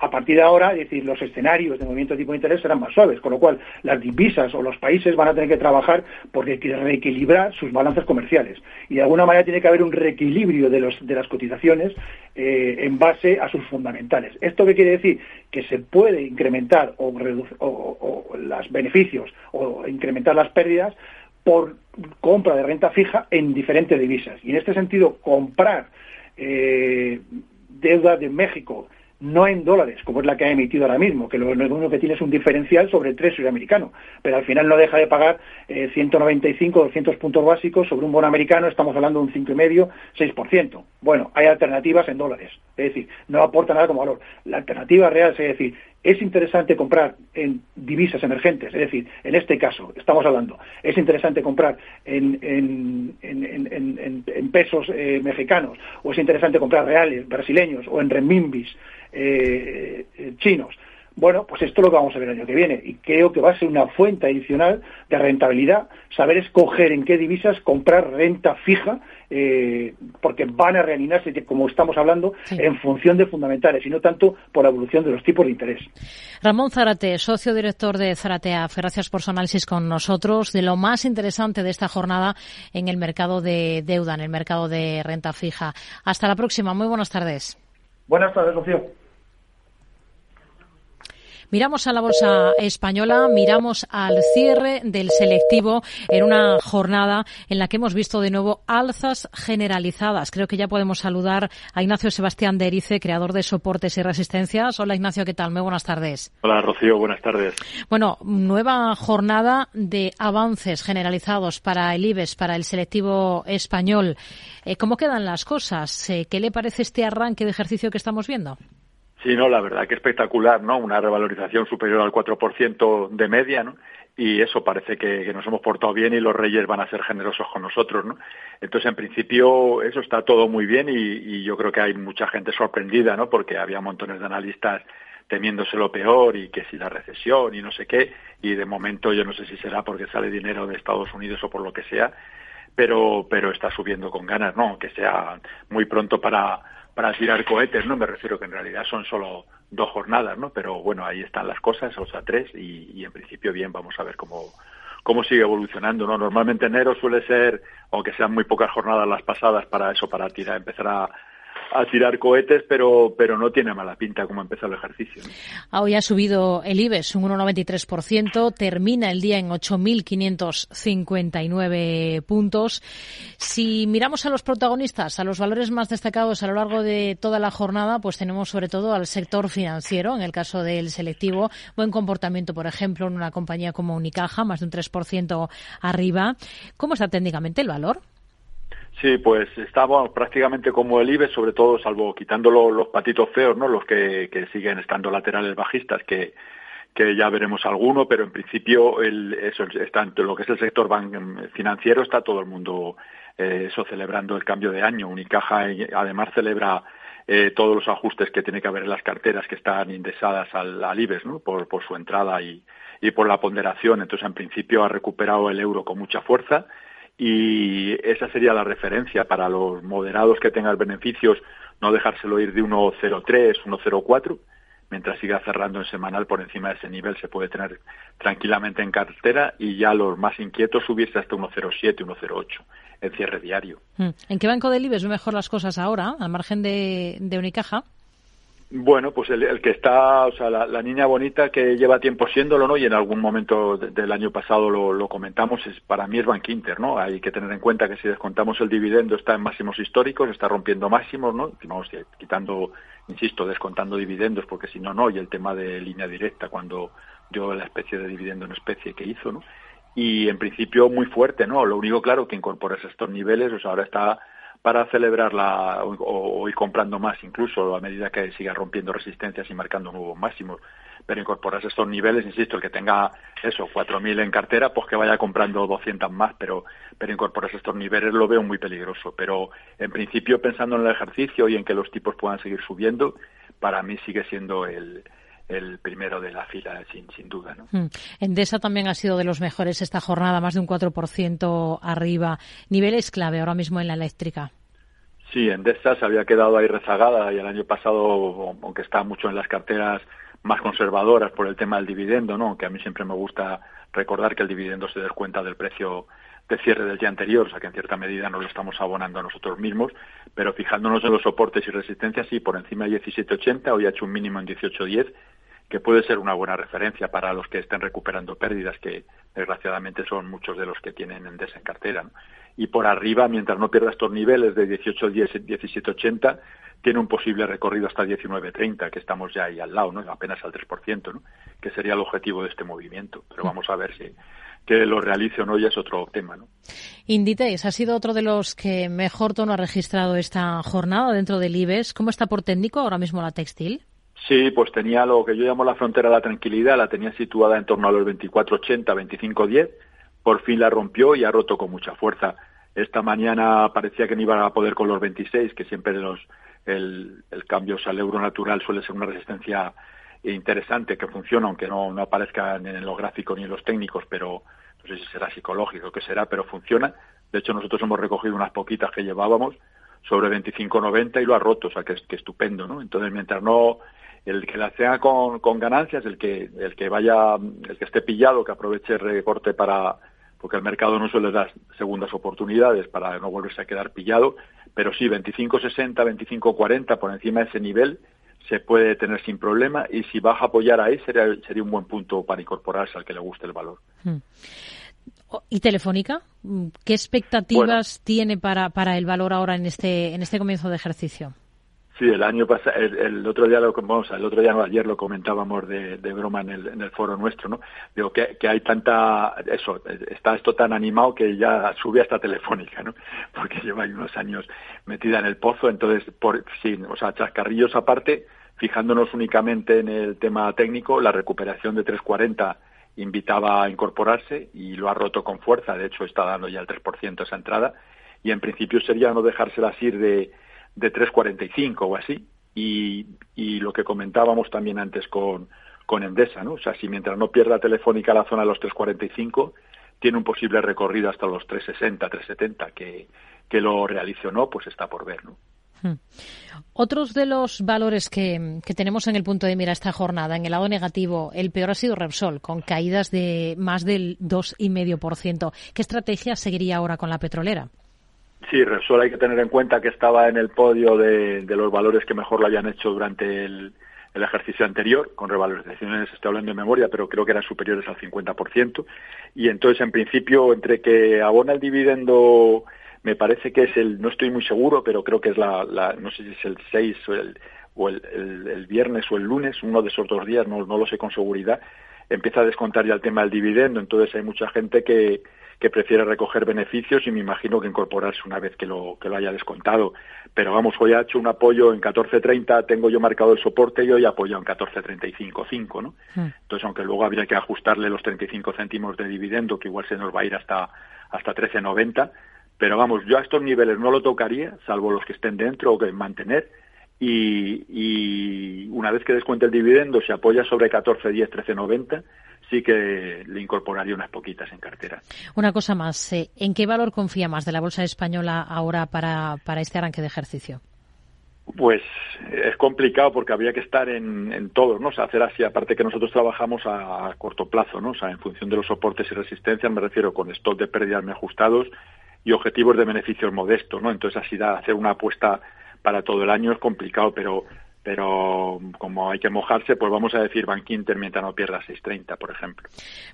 a partir de ahora, es decir, los escenarios de movimiento de tipo de interés serán más suaves, con lo cual las divisas o los países van a tener que trabajar porque reequilibrar sus balanzas comerciales. Y de alguna manera tiene que haber un reequilibrio de, los, de las cotizaciones eh, en base a sus fundamentales. ¿Esto qué quiere decir? Que se puede incrementar o, o, los beneficios o incrementar las pérdidas por compra de renta fija en diferentes divisas. Y en este sentido, comprar eh, deuda de México no en dólares, como es la que ha emitido ahora mismo, que lo único que tiene es un diferencial sobre el treasury americano, pero al final no deja de pagar eh, 195 200 puntos básicos sobre un bono americano, estamos hablando de un 5,5, 6%. Bueno, hay alternativas en dólares, es decir, no aporta nada como valor. La alternativa real es decir, es interesante comprar en divisas emergentes, es decir, en este caso, estamos hablando, es interesante comprar en, pesos eh, mexicanos, o es interesante comprar reales brasileños, o en renminbis eh, eh, chinos. Bueno, pues esto es lo vamos a ver el año que viene y creo que va a ser una fuente adicional de rentabilidad, saber escoger en qué divisas comprar renta fija, eh, porque van a realinearse, como estamos hablando, en función de fundamentales y no tanto por la evolución de los tipos de interés. Ramón Zarate, socio director de Zarateaf, gracias por su análisis con nosotros de lo más interesante de esta jornada en el mercado de deuda, en el mercado de renta fija. Hasta la próxima, muy buenas tardes. Buenas tardes, Rocío. Miramos a la bolsa española, miramos al cierre del selectivo en una jornada en la que hemos visto de nuevo alzas generalizadas. Creo que ya podemos saludar a Ignacio Sebastián de Erice, creador de Soportes y Resistencias. Hola Ignacio, ¿qué tal? Muy buenas tardes. Hola Rocío, buenas tardes. Bueno, nueva jornada de avances generalizados para el IBEX, para el selectivo español. Eh, ¿Cómo quedan las cosas? Eh, ¿Qué le parece este arranque de ejercicio que estamos viendo? Sí, no, la verdad que espectacular, ¿no? Una revalorización superior al 4% de media, ¿no? Y eso parece que, nos hemos portado bien y los reyes van a ser generosos con nosotros, ¿no? Entonces, en principio, eso está todo muy bien y, y yo creo que hay mucha gente sorprendida, ¿no? Porque había montones de analistas temiéndose lo peor y que si la recesión y no sé qué, y de momento yo no sé si será porque sale dinero de Estados Unidos o por lo que sea, pero, pero está subiendo con ganas, ¿no? Que sea muy pronto para, para tirar cohetes, ¿no? Me refiero que en realidad son solo dos jornadas, ¿no? Pero bueno, ahí están las cosas, o sea, tres, y, en principio bien, vamos a ver cómo, cómo sigue evolucionando, ¿no? Normalmente enero suele ser, aunque sean muy pocas jornadas las pasadas para eso, para tirar, empezar a, a tirar cohetes, pero, pero no tiene mala pinta como empezó el ejercicio. Hoy ha subido el IBEX un 1,93%, termina el día en 8.559 puntos. Si miramos a los protagonistas, a los valores más destacados a lo largo de toda la jornada, pues tenemos sobre todo al sector financiero, en el caso del selectivo, buen comportamiento, por ejemplo, en una compañía como Unicaja, más de un 3% arriba. ¿Cómo está técnicamente el valor? Sí, pues estaba prácticamente como el IBEX, sobre todo salvo quitando los, patitos feos, ¿no? Los que, siguen estando laterales bajistas, que, que ya veremos alguno, pero en principio el, eso está lo que es el sector financiero está todo el mundo eh, eso celebrando el cambio de año. Unicaja además celebra eh, todos los ajustes que tiene que haber en las carteras que están indexadas al, al IBEX, ¿no? Por, por su entrada y, y por la ponderación. Entonces, en principio ha recuperado el euro con mucha fuerza y esa sería la referencia para los moderados que tengan beneficios, no dejárselo ir de 1.03, 1.04, mientras siga cerrando en semanal por encima de ese nivel se puede tener tranquilamente en cartera y ya los más inquietos subirse hasta 1.07, 1.08 en cierre diario. Hmm. ¿En qué banco del IBEX ve mejor las cosas ahora, al margen de, de Unicaja? Bueno, pues el, que está, o sea, la, niña bonita que lleva tiempo siéndolo, ¿no? Y en algún momento del año pasado lo, comentamos, es para mí es Bank Inter, ¿no? Hay que tener en cuenta que si descontamos el dividendo está en máximos históricos, está rompiendo máximos, ¿no? Vamos, quitando, insisto, descontando dividendos, porque si no, no, y el tema de línea directa, cuando dio la especie de dividendo en especie que hizo, ¿no? Y en principio muy fuerte, ¿no? Lo único claro que incorporas estos niveles, o sea, ahora está para celebrarla o, ir comprando más incluso a medida que siga rompiendo resistencias y marcando nuevos máximos. Pero incorporarse estos niveles, insisto, el que tenga eso, 4.000 en cartera, pues que vaya comprando 200 más, pero, pero incorporarse estos niveles lo veo muy peligroso. Pero en principio, pensando en el ejercicio y en que los tipos puedan seguir subiendo, para mí sigue siendo el, el primero de la fila, sin, sin duda. ¿no? Hmm. Endesa también ha sido de los mejores esta jornada, más de un 4% arriba. Niveles clave ahora mismo en la eléctrica. Sí, Endesa se había quedado ahí rezagada y el año pasado, aunque está mucho en las carteras más conservadoras por el tema del dividendo, ¿no? que a mí siempre me gusta recordar que el dividendo se descuenta del precio de cierre del día anterior, o sea que en cierta medida no lo estamos abonando a nosotros mismos, pero fijándonos en los soportes y resistencias, sí, por encima de 17.80, hoy ha hecho un mínimo en 18.10, que puede ser una buena referencia para los que estén recuperando pérdidas, que desgraciadamente son muchos de los que tienen en cartera. Y por arriba, mientras no pierda estos niveles de 18, 10, 17, 80, tiene un posible recorrido hasta 19.30, que estamos ya ahí al lado, ¿no? apenas al 3%, ¿no? que sería el objetivo de este movimiento. Pero vamos a ver si que lo realice o no ya es otro tema. ¿no? Inditex ha sido otro de los que mejor tono ha registrado esta jornada dentro del IBEX. ¿Cómo está por técnico ahora mismo la textil? Sí, pues tenía lo que yo llamo la frontera de la tranquilidad, la tenía situada en torno a los 24.80, 25.10, por fin la rompió y ha roto con mucha fuerza. Esta mañana parecía que no iba a poder con los 26, que siempre los, el, el cambio al euro natural suele ser una resistencia interesante que funciona, aunque no, aparezca en los gráficos ni en los técnicos, pero no sé si será psicológico o qué será, pero funciona. De hecho, nosotros hemos recogido unas poquitas que llevábamos sobre 25.90 y lo ha roto, o sea que, que estupendo, ¿no? Entonces, mientras no el que la sea con, con ganancias, el que, el que vaya, el que esté pillado, que aproveche el recorte para, porque el mercado no suele dar segundas oportunidades para no volverse a quedar pillado, pero sí, 25.60, 25.40 por encima de ese nivel se puede tener sin problema y si baja a apoyar ahí sería, sería un buen punto para incorporarse al que le guste el valor. Hmm. ¿Y Telefónica? ¿Qué expectativas tiene para, para el valor ahora en este, en este comienzo de ejercicio? Sí, el año pasado, el, otro día lo, vamos, el otro día no, ayer lo comentábamos de, broma en el, en el, foro nuestro, ¿no? Digo que, que, hay tanta, eso, está esto tan animado que ya sube hasta telefónica, ¿no? (laughs) Porque lleva ahí unos años metida en el pozo, entonces, por, sí, o sea, chascarrillos aparte, Fijándonos únicamente en el tema técnico, la recuperación de 340 invitaba a incorporarse y lo ha roto con fuerza. De hecho, está dando ya el 3% esa entrada. Y en principio sería no dejárselas ir de, de 3,45 o así. Y, y lo que comentábamos también antes con, con Endesa, ¿no? O sea, si mientras no pierda Telefónica la zona de los 3,45, tiene un posible recorrido hasta los 3,60, 3,70, que, que lo realice o no, pues está por ver, ¿no? Hmm. Otros de los valores que, tenemos en el punto de mira esta jornada, en el lado negativo, el peor ha sido Repsol, con caídas de más del 2,5%. ¿Qué estrategia seguiría ahora con la petrolera? Sí, Repsol hay que tener en cuenta que estaba en el podio de, los valores que mejor lo habían hecho durante el, ejercicio anterior, con revalorizaciones, estoy hablando de memoria, pero creo que eran superiores al 50%. Y entonces, en principio, entre que abona el dividendo me parece que es el, no estoy muy seguro, pero creo que es la, la no sé si es el 6 o el, o el, viernes o el lunes, uno de esos dos días, no, no lo sé con seguridad, empieza a descontar ya el tema del dividendo, entonces hay mucha gente que, que prefiere recoger beneficios y me imagino que incorporarse una vez que lo, que lo haya descontado. Pero vamos, hoy ha hecho un apoyo en 14.30, tengo yo marcado el soporte y hoy ha apoyado en 14.35.5, ¿no? Hmm. Entonces, aunque luego habría que ajustarle los 35 céntimos de dividendo, que igual se nos va a ir hasta, hasta 13.90, pero vamos, yo a estos niveles no lo tocaría, salvo los que estén dentro o que mantener. Y, y una vez que descuente el dividendo, se apoya sobre 14, 10, 13, 90, sí que le incorporaría unas poquitas en cartera. Una cosa más, eh, ¿en qué valor confía más de la bolsa española ahora para, para este arranque de ejercicio? Pues es complicado porque habría que estar en, en todos, ¿no? O sea, hacer así, aparte que nosotros trabajamos a, corto plazo, ¿no? O sea, en función de los soportes y resistencias, me refiero con stock de pérdidas ajustados y objetivos de beneficios modestos, ¿no? Entonces así da, hacer una apuesta para todo el año es complicado, pero pero como hay que mojarse, pues vamos a decir Bank mientras no pierda 6.30, por ejemplo.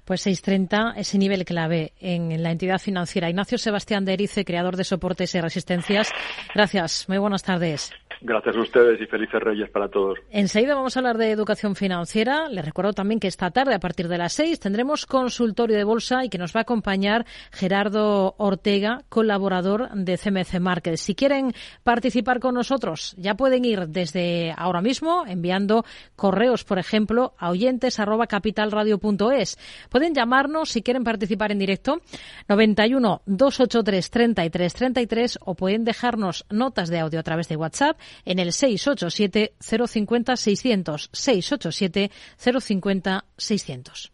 Pues 6.30, ese nivel clave en la entidad financiera. Ignacio Sebastián de Erice, creador de soportes y resistencias. Gracias, muy buenas tardes. Gracias a ustedes y felices Reyes para todos. Enseguida vamos a hablar de educación financiera. Les recuerdo también que esta tarde, a partir de las seis, tendremos consultorio de bolsa y que nos va a acompañar Gerardo Ortega, colaborador de CMC Markets. Si quieren participar con nosotros, ya pueden ir desde ahora mismo enviando correos, por ejemplo, a oyentes Pueden llamarnos si quieren participar en directo 91 283 33 33 o pueden dejarnos notas de audio a través de WhatsApp en el 687 050 600 687 050 600.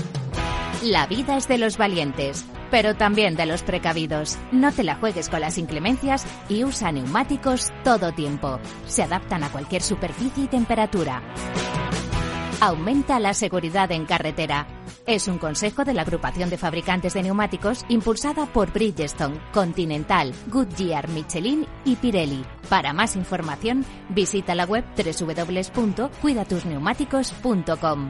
La vida es de los valientes, pero también de los precavidos. No te la juegues con las inclemencias y usa neumáticos todo tiempo. Se adaptan a cualquier superficie y temperatura. Aumenta la seguridad en carretera. Es un consejo de la agrupación de fabricantes de neumáticos impulsada por Bridgestone, Continental, Goodyear, Michelin y Pirelli. Para más información, visita la web www.cuidatusneumáticos.com.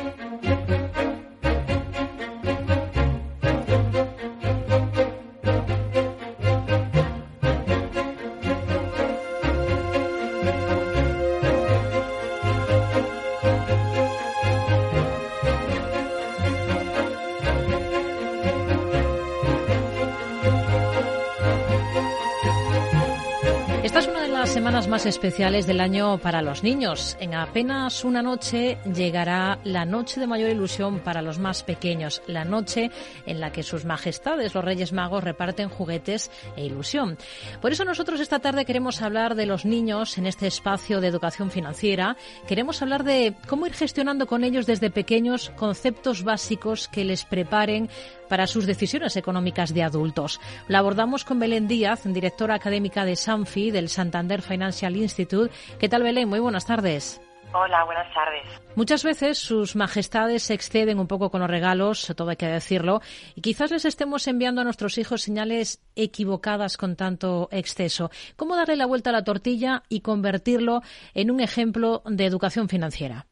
Más especiales del año para los niños. En apenas una noche llegará la noche de mayor ilusión para los más pequeños, la noche en la que sus majestades, los Reyes Magos, reparten juguetes e ilusión. Por eso nosotros esta tarde queremos hablar de los niños en este espacio de educación financiera. Queremos hablar de cómo ir gestionando con ellos desde pequeños conceptos básicos que les preparen para sus decisiones económicas de adultos. La abordamos con Belén Díaz, directora académica de Sanfi, del Santander Financial Institute. ¿Qué tal, Belén? Muy buenas tardes. Hola, buenas tardes. Muchas veces sus majestades se exceden un poco con los regalos, todo hay que decirlo, y quizás les estemos enviando a nuestros hijos señales equivocadas con tanto exceso. ¿Cómo darle la vuelta a la tortilla y convertirlo en un ejemplo de educación financiera?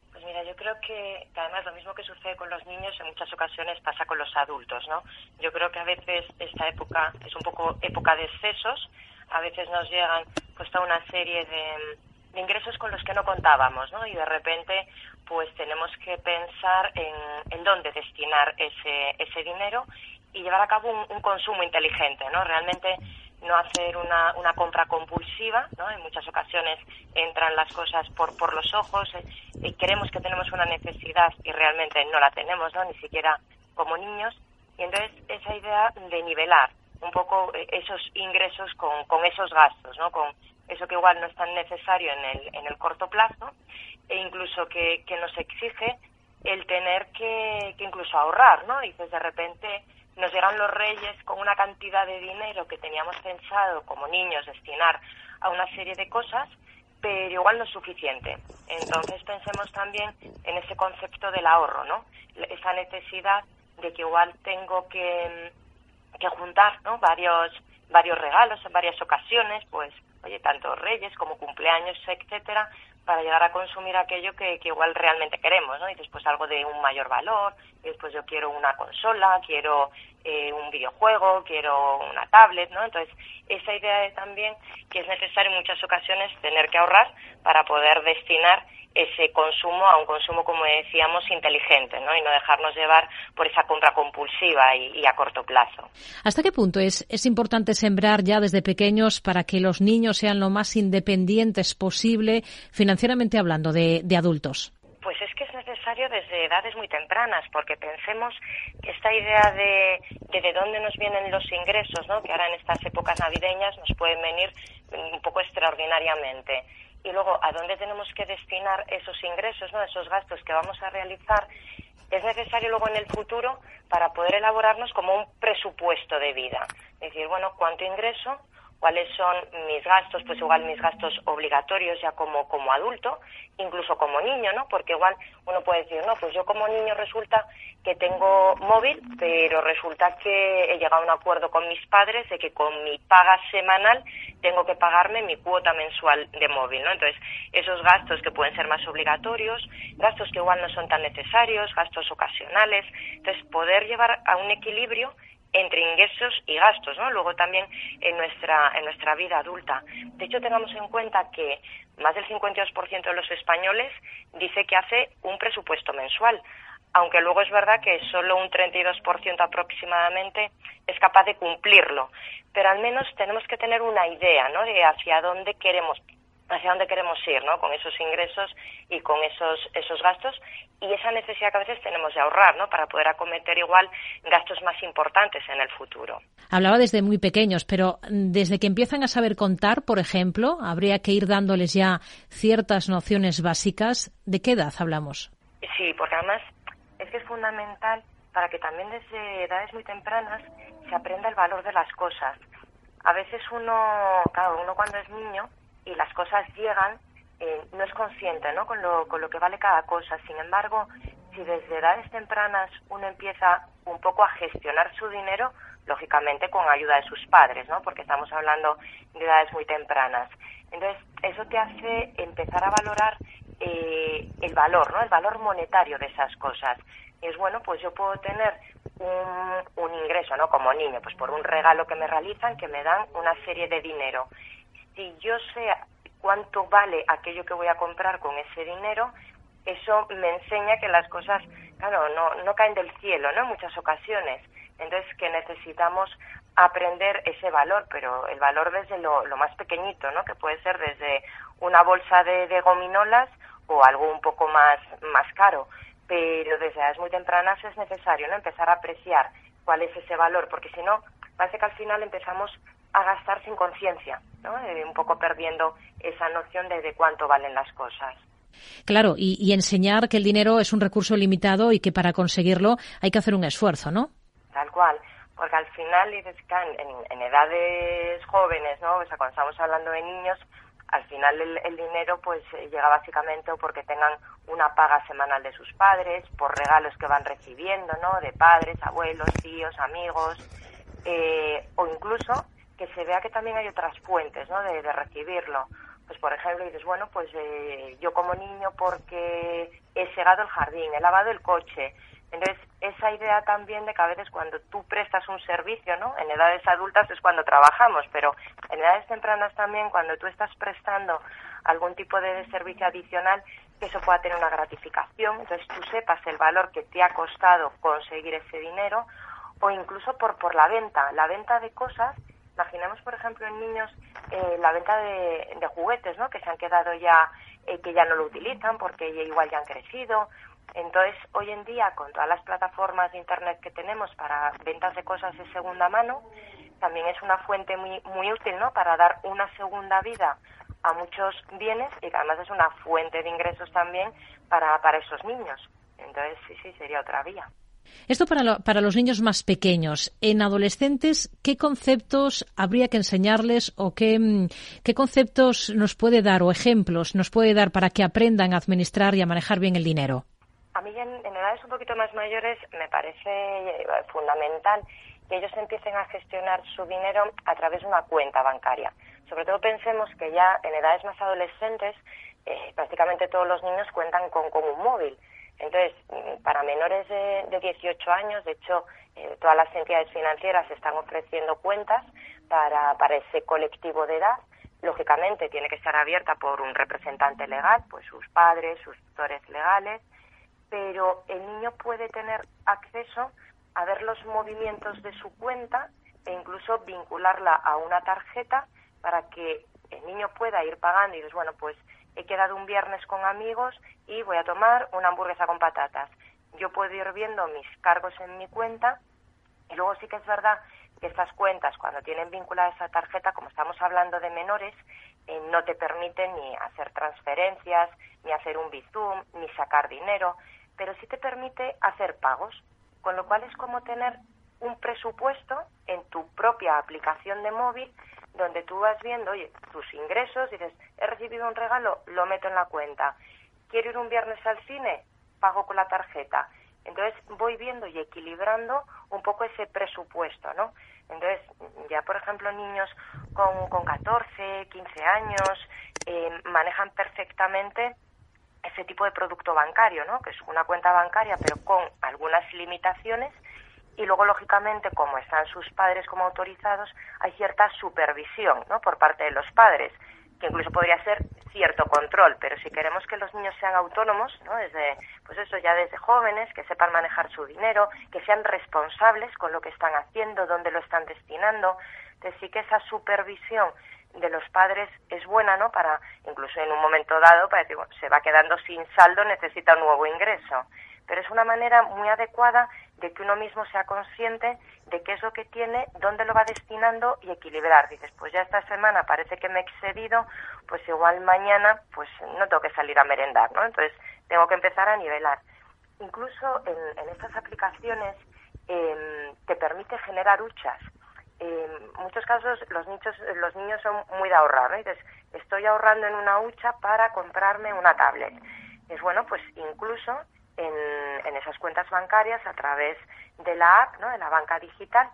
creo que, además lo mismo que sucede con los niños en muchas ocasiones pasa con los adultos, ¿no? Yo creo que a veces esta época es un poco época de excesos, a veces nos llegan pues toda una serie de, ingresos con los que no contábamos, ¿no? Y de repente pues tenemos que pensar en, en dónde destinar ese, ese dinero y llevar a cabo un, un consumo inteligente, ¿no? Realmente no hacer una, una compra compulsiva, ¿no? En muchas ocasiones entran las cosas por, por los ojos eh, y creemos que tenemos una necesidad y realmente no la tenemos, ¿no? Ni siquiera como niños. Y entonces esa idea de nivelar un poco eh, esos ingresos con, con esos gastos, ¿no? Con eso que igual no es tan necesario en el, en el corto plazo e incluso que, que nos exige el tener que, que incluso ahorrar, ¿no? Dices de repente nos llegan los reyes con una cantidad de dinero que teníamos pensado como niños destinar a una serie de cosas, pero igual no es suficiente. Entonces pensemos también en ese concepto del ahorro, ¿no? Esa necesidad de que igual tengo que, que juntar, ¿no? Varios, varios regalos en varias ocasiones, pues, oye, tanto reyes como cumpleaños, etcétera, para llegar a consumir aquello que, que, igual realmente queremos, ¿no? Y después algo de un mayor valor, y después yo quiero una consola, quiero eh, un videojuego, quiero una tablet, ¿no? Entonces, esa idea de también que es necesario en muchas ocasiones tener que ahorrar para poder destinar ese consumo a un consumo, como decíamos, inteligente, ¿no? Y no dejarnos llevar por esa compra compulsiva y, a corto plazo. ¿Hasta qué punto es, es importante sembrar ya desde pequeños para que los niños sean lo más independientes posible, financieramente hablando, de, de adultos? Pues es que es necesario desde edades muy tempranas, porque pensemos que esta idea de, de, de dónde nos vienen los ingresos, ¿no? que ahora en estas épocas navideñas nos pueden venir un poco extraordinariamente y luego a dónde tenemos que destinar esos ingresos, ¿no? esos gastos que vamos a realizar, es necesario luego en el futuro para poder elaborarnos como un presupuesto de vida. Es decir, bueno, ¿cuánto ingreso? Cuáles son mis gastos, pues igual mis gastos obligatorios ya como, como adulto, incluso como niño, ¿no? Porque igual uno puede decir, no, pues yo como niño resulta que tengo móvil, pero resulta que he llegado a un acuerdo con mis padres de que con mi paga semanal tengo que pagarme mi cuota mensual de móvil, ¿no? Entonces, esos gastos que pueden ser más obligatorios, gastos que igual no son tan necesarios, gastos ocasionales, entonces poder llevar a un equilibrio entre ingresos y gastos, ¿no? Luego también en nuestra, en nuestra vida adulta. De hecho, tengamos en cuenta que más del 52% de los españoles dice que hace un presupuesto mensual, aunque luego es verdad que solo un 32% aproximadamente es capaz de cumplirlo. Pero al menos tenemos que tener una idea, ¿no? De hacia dónde queremos hacia dónde queremos ir, ¿no? Con esos ingresos y con esos, esos gastos y esa necesidad que a veces tenemos de ahorrar, ¿no? Para poder acometer igual gastos más importantes en el futuro. Hablaba desde muy pequeños, pero desde que empiezan a saber contar, por ejemplo, habría que ir dándoles ya ciertas nociones básicas. ¿De qué edad hablamos? Sí, porque además es que es fundamental para que también desde edades muy tempranas se aprenda el valor de las cosas. A veces uno, claro, uno cuando es niño y las cosas llegan, eh, no es consciente ¿no? Con, lo, con lo que vale cada cosa. Sin embargo, si desde edades tempranas uno empieza un poco a gestionar su dinero, lógicamente con ayuda de sus padres, ¿no? porque estamos hablando de edades muy tempranas. Entonces, eso te hace empezar a valorar eh, el valor, ¿no? el valor monetario de esas cosas. Y es bueno, pues yo puedo tener un, un ingreso, ¿no? Como niño, pues por un regalo que me realizan, que me dan una serie de dinero si yo sé cuánto vale aquello que voy a comprar con ese dinero, eso me enseña que las cosas, claro, no, no caen del cielo, ¿no? En muchas ocasiones. Entonces, que necesitamos aprender ese valor, pero el valor desde lo, más pequeñito, ¿no? Que puede ser desde una bolsa de, gominolas o algo un poco más, más caro. Pero desde edades muy tempranas es necesario, ¿no? Empezar a apreciar cuál es ese valor, porque si no, parece que al final empezamos a gastar sin conciencia, ¿no? Eh, un poco perdiendo esa noción de, de cuánto valen las cosas. Claro, y, enseñar que el dinero es un recurso limitado y que para conseguirlo hay que hacer un esfuerzo, ¿no? Tal cual, porque al final, en, en edades jóvenes, ¿no? O sea, cuando estamos hablando de niños, al final el, dinero pues eh, llega básicamente porque tengan una paga semanal de sus padres, por regalos que van recibiendo, ¿no? De padres, abuelos, tíos, amigos, eh, o incluso que se vea que también hay otras fuentes, ¿no? De, recibirlo. Pues por ejemplo dices, bueno, pues eh, yo como niño porque he segado el jardín, he lavado el coche, entonces, esa idea también de que a veces cuando tú prestas un servicio, ¿no? En edades adultas es cuando trabajamos, pero en edades tempranas también, cuando tú estás prestando algún tipo de servicio adicional, que eso pueda tener una gratificación, entonces tú sepas el valor que te ha costado conseguir ese dinero, o incluso por, por la venta, la venta de cosas, imaginemos por ejemplo en niños eh, la venta de, juguetes, ¿no? Que se han quedado ya, eh, que ya no lo utilizan porque igual ya han crecido, entonces, hoy en día, con todas las plataformas de Internet que tenemos para ventas de cosas de segunda mano, también es una fuente muy, muy útil ¿no? para dar una segunda vida a muchos bienes y que además es una fuente de ingresos también para, para esos niños. Entonces, sí, sí, sería otra vía. Esto para, para, los niños más pequeños. En adolescentes, ¿qué conceptos habría que enseñarles o qué, mm, qué conceptos nos puede dar o ejemplos nos puede dar para que aprendan a administrar y a manejar bien el dinero? A mí en, edades un poquito más mayores me parece eh, fundamental que ellos empiecen a gestionar su dinero a través de una cuenta bancaria. Sobre todo pensemos que ya en edades más adolescentes eh, prácticamente todos los niños cuentan con, un móvil. Entonces, mm, para menores de, 18 años, de hecho, eh, todas las entidades financieras están ofreciendo cuentas para, para ese colectivo de edad. Lógicamente, tiene que estar abierta por un representante legal, pues sus padres, sus tutores legales, pero el niño puede tener acceso a ver los movimientos de su cuenta e incluso vincularla a una tarjeta para que el niño pueda ir pagando y dices, bueno, pues he quedado un viernes con amigos y voy a tomar una hamburguesa con patatas. Yo puedo ir viendo mis cargos en mi cuenta y luego sí que es verdad que estas cuentas, cuando tienen vinculada esa tarjeta, como estamos hablando de menores, eh, no te permiten ni hacer transferencias, ni hacer un bizum, ni sacar dinero pero sí te permite hacer pagos, con lo cual es como tener un presupuesto en tu propia aplicación de móvil donde tú vas viendo, oye, tus ingresos, dices, he recibido un regalo, lo meto en la cuenta. Quiero ir un viernes al cine, pago con la tarjeta. Entonces voy viendo y equilibrando un poco ese presupuesto, ¿no? Entonces, ya por ejemplo, niños con, con 14, 15 años eh, manejan perfectamente ese tipo de producto bancario, ¿no? que es una cuenta bancaria pero con algunas limitaciones y luego lógicamente como están sus padres como autorizados hay cierta supervisión ¿no? por parte de los padres que incluso podría ser cierto control, pero si queremos que los niños sean autónomos, ¿no? desde, pues eso ya desde jóvenes, que sepan manejar su dinero, que sean responsables con lo que están haciendo, dónde lo están destinando, entonces sí que esa supervisión de los padres es buena, ¿no? Para, incluso en un momento dado, para decir, se va quedando sin saldo, necesita un nuevo ingreso. Pero es una manera muy adecuada de que uno mismo sea consciente de qué es lo que tiene, dónde lo va destinando y equilibrar. Dices, pues ya esta semana parece que me he excedido, pues igual mañana, pues no tengo que salir a merendar, ¿no? Entonces tengo que empezar a nivelar. Incluso en, estas aplicaciones em, te permite generar huchas en muchos casos los niños, los niños son muy de ahorrar, ¿no? dices, estoy ahorrando en una hucha para comprarme una tablet. Es bueno, pues incluso en, en esas cuentas bancarias, a través de la app, ¿no? de la banca digital,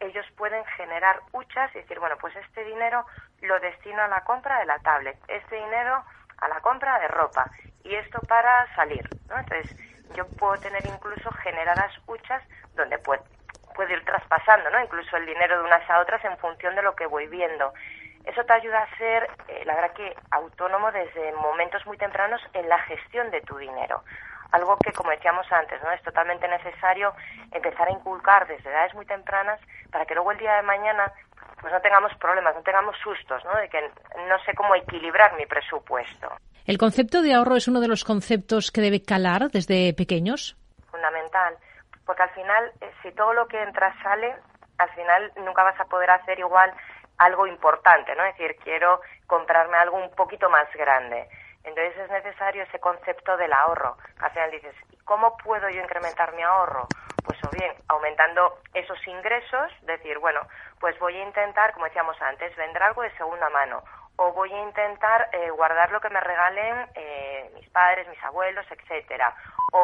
ellos pueden generar huchas y decir, bueno, pues este dinero lo destino a la compra de la tablet, este dinero a la compra de ropa y esto para salir, ¿no? Entonces, yo puedo tener incluso generadas huchas donde puedo, puede ir traspasando, ¿no? Incluso el dinero de unas a otras en función de lo que voy viendo. Eso te ayuda a ser, eh, la verdad que, autónomo desde momentos muy tempranos en la gestión de tu dinero. Algo que, como decíamos antes, ¿no? es totalmente necesario empezar a inculcar desde edades muy tempranas para que luego el día de mañana pues no tengamos problemas, no tengamos sustos, ¿no? de que no sé cómo equilibrar mi presupuesto. ¿El concepto de ahorro es uno de los conceptos que debe calar desde pequeños? Fundamental, porque al final, eh, si todo lo que entra sale, al final nunca vas a poder hacer igual algo importante, ¿no? Es decir, quiero comprarme algo un poquito más grande. Entonces es necesario ese concepto del ahorro. Al final dices, ¿cómo puedo yo incrementar mi ahorro? Pues o bien aumentando esos ingresos, decir, bueno, pues voy a intentar, como decíamos antes, vender algo de segunda mano o voy a intentar eh, guardar lo que me regalen eh, mis padres, mis abuelos, etcétera. O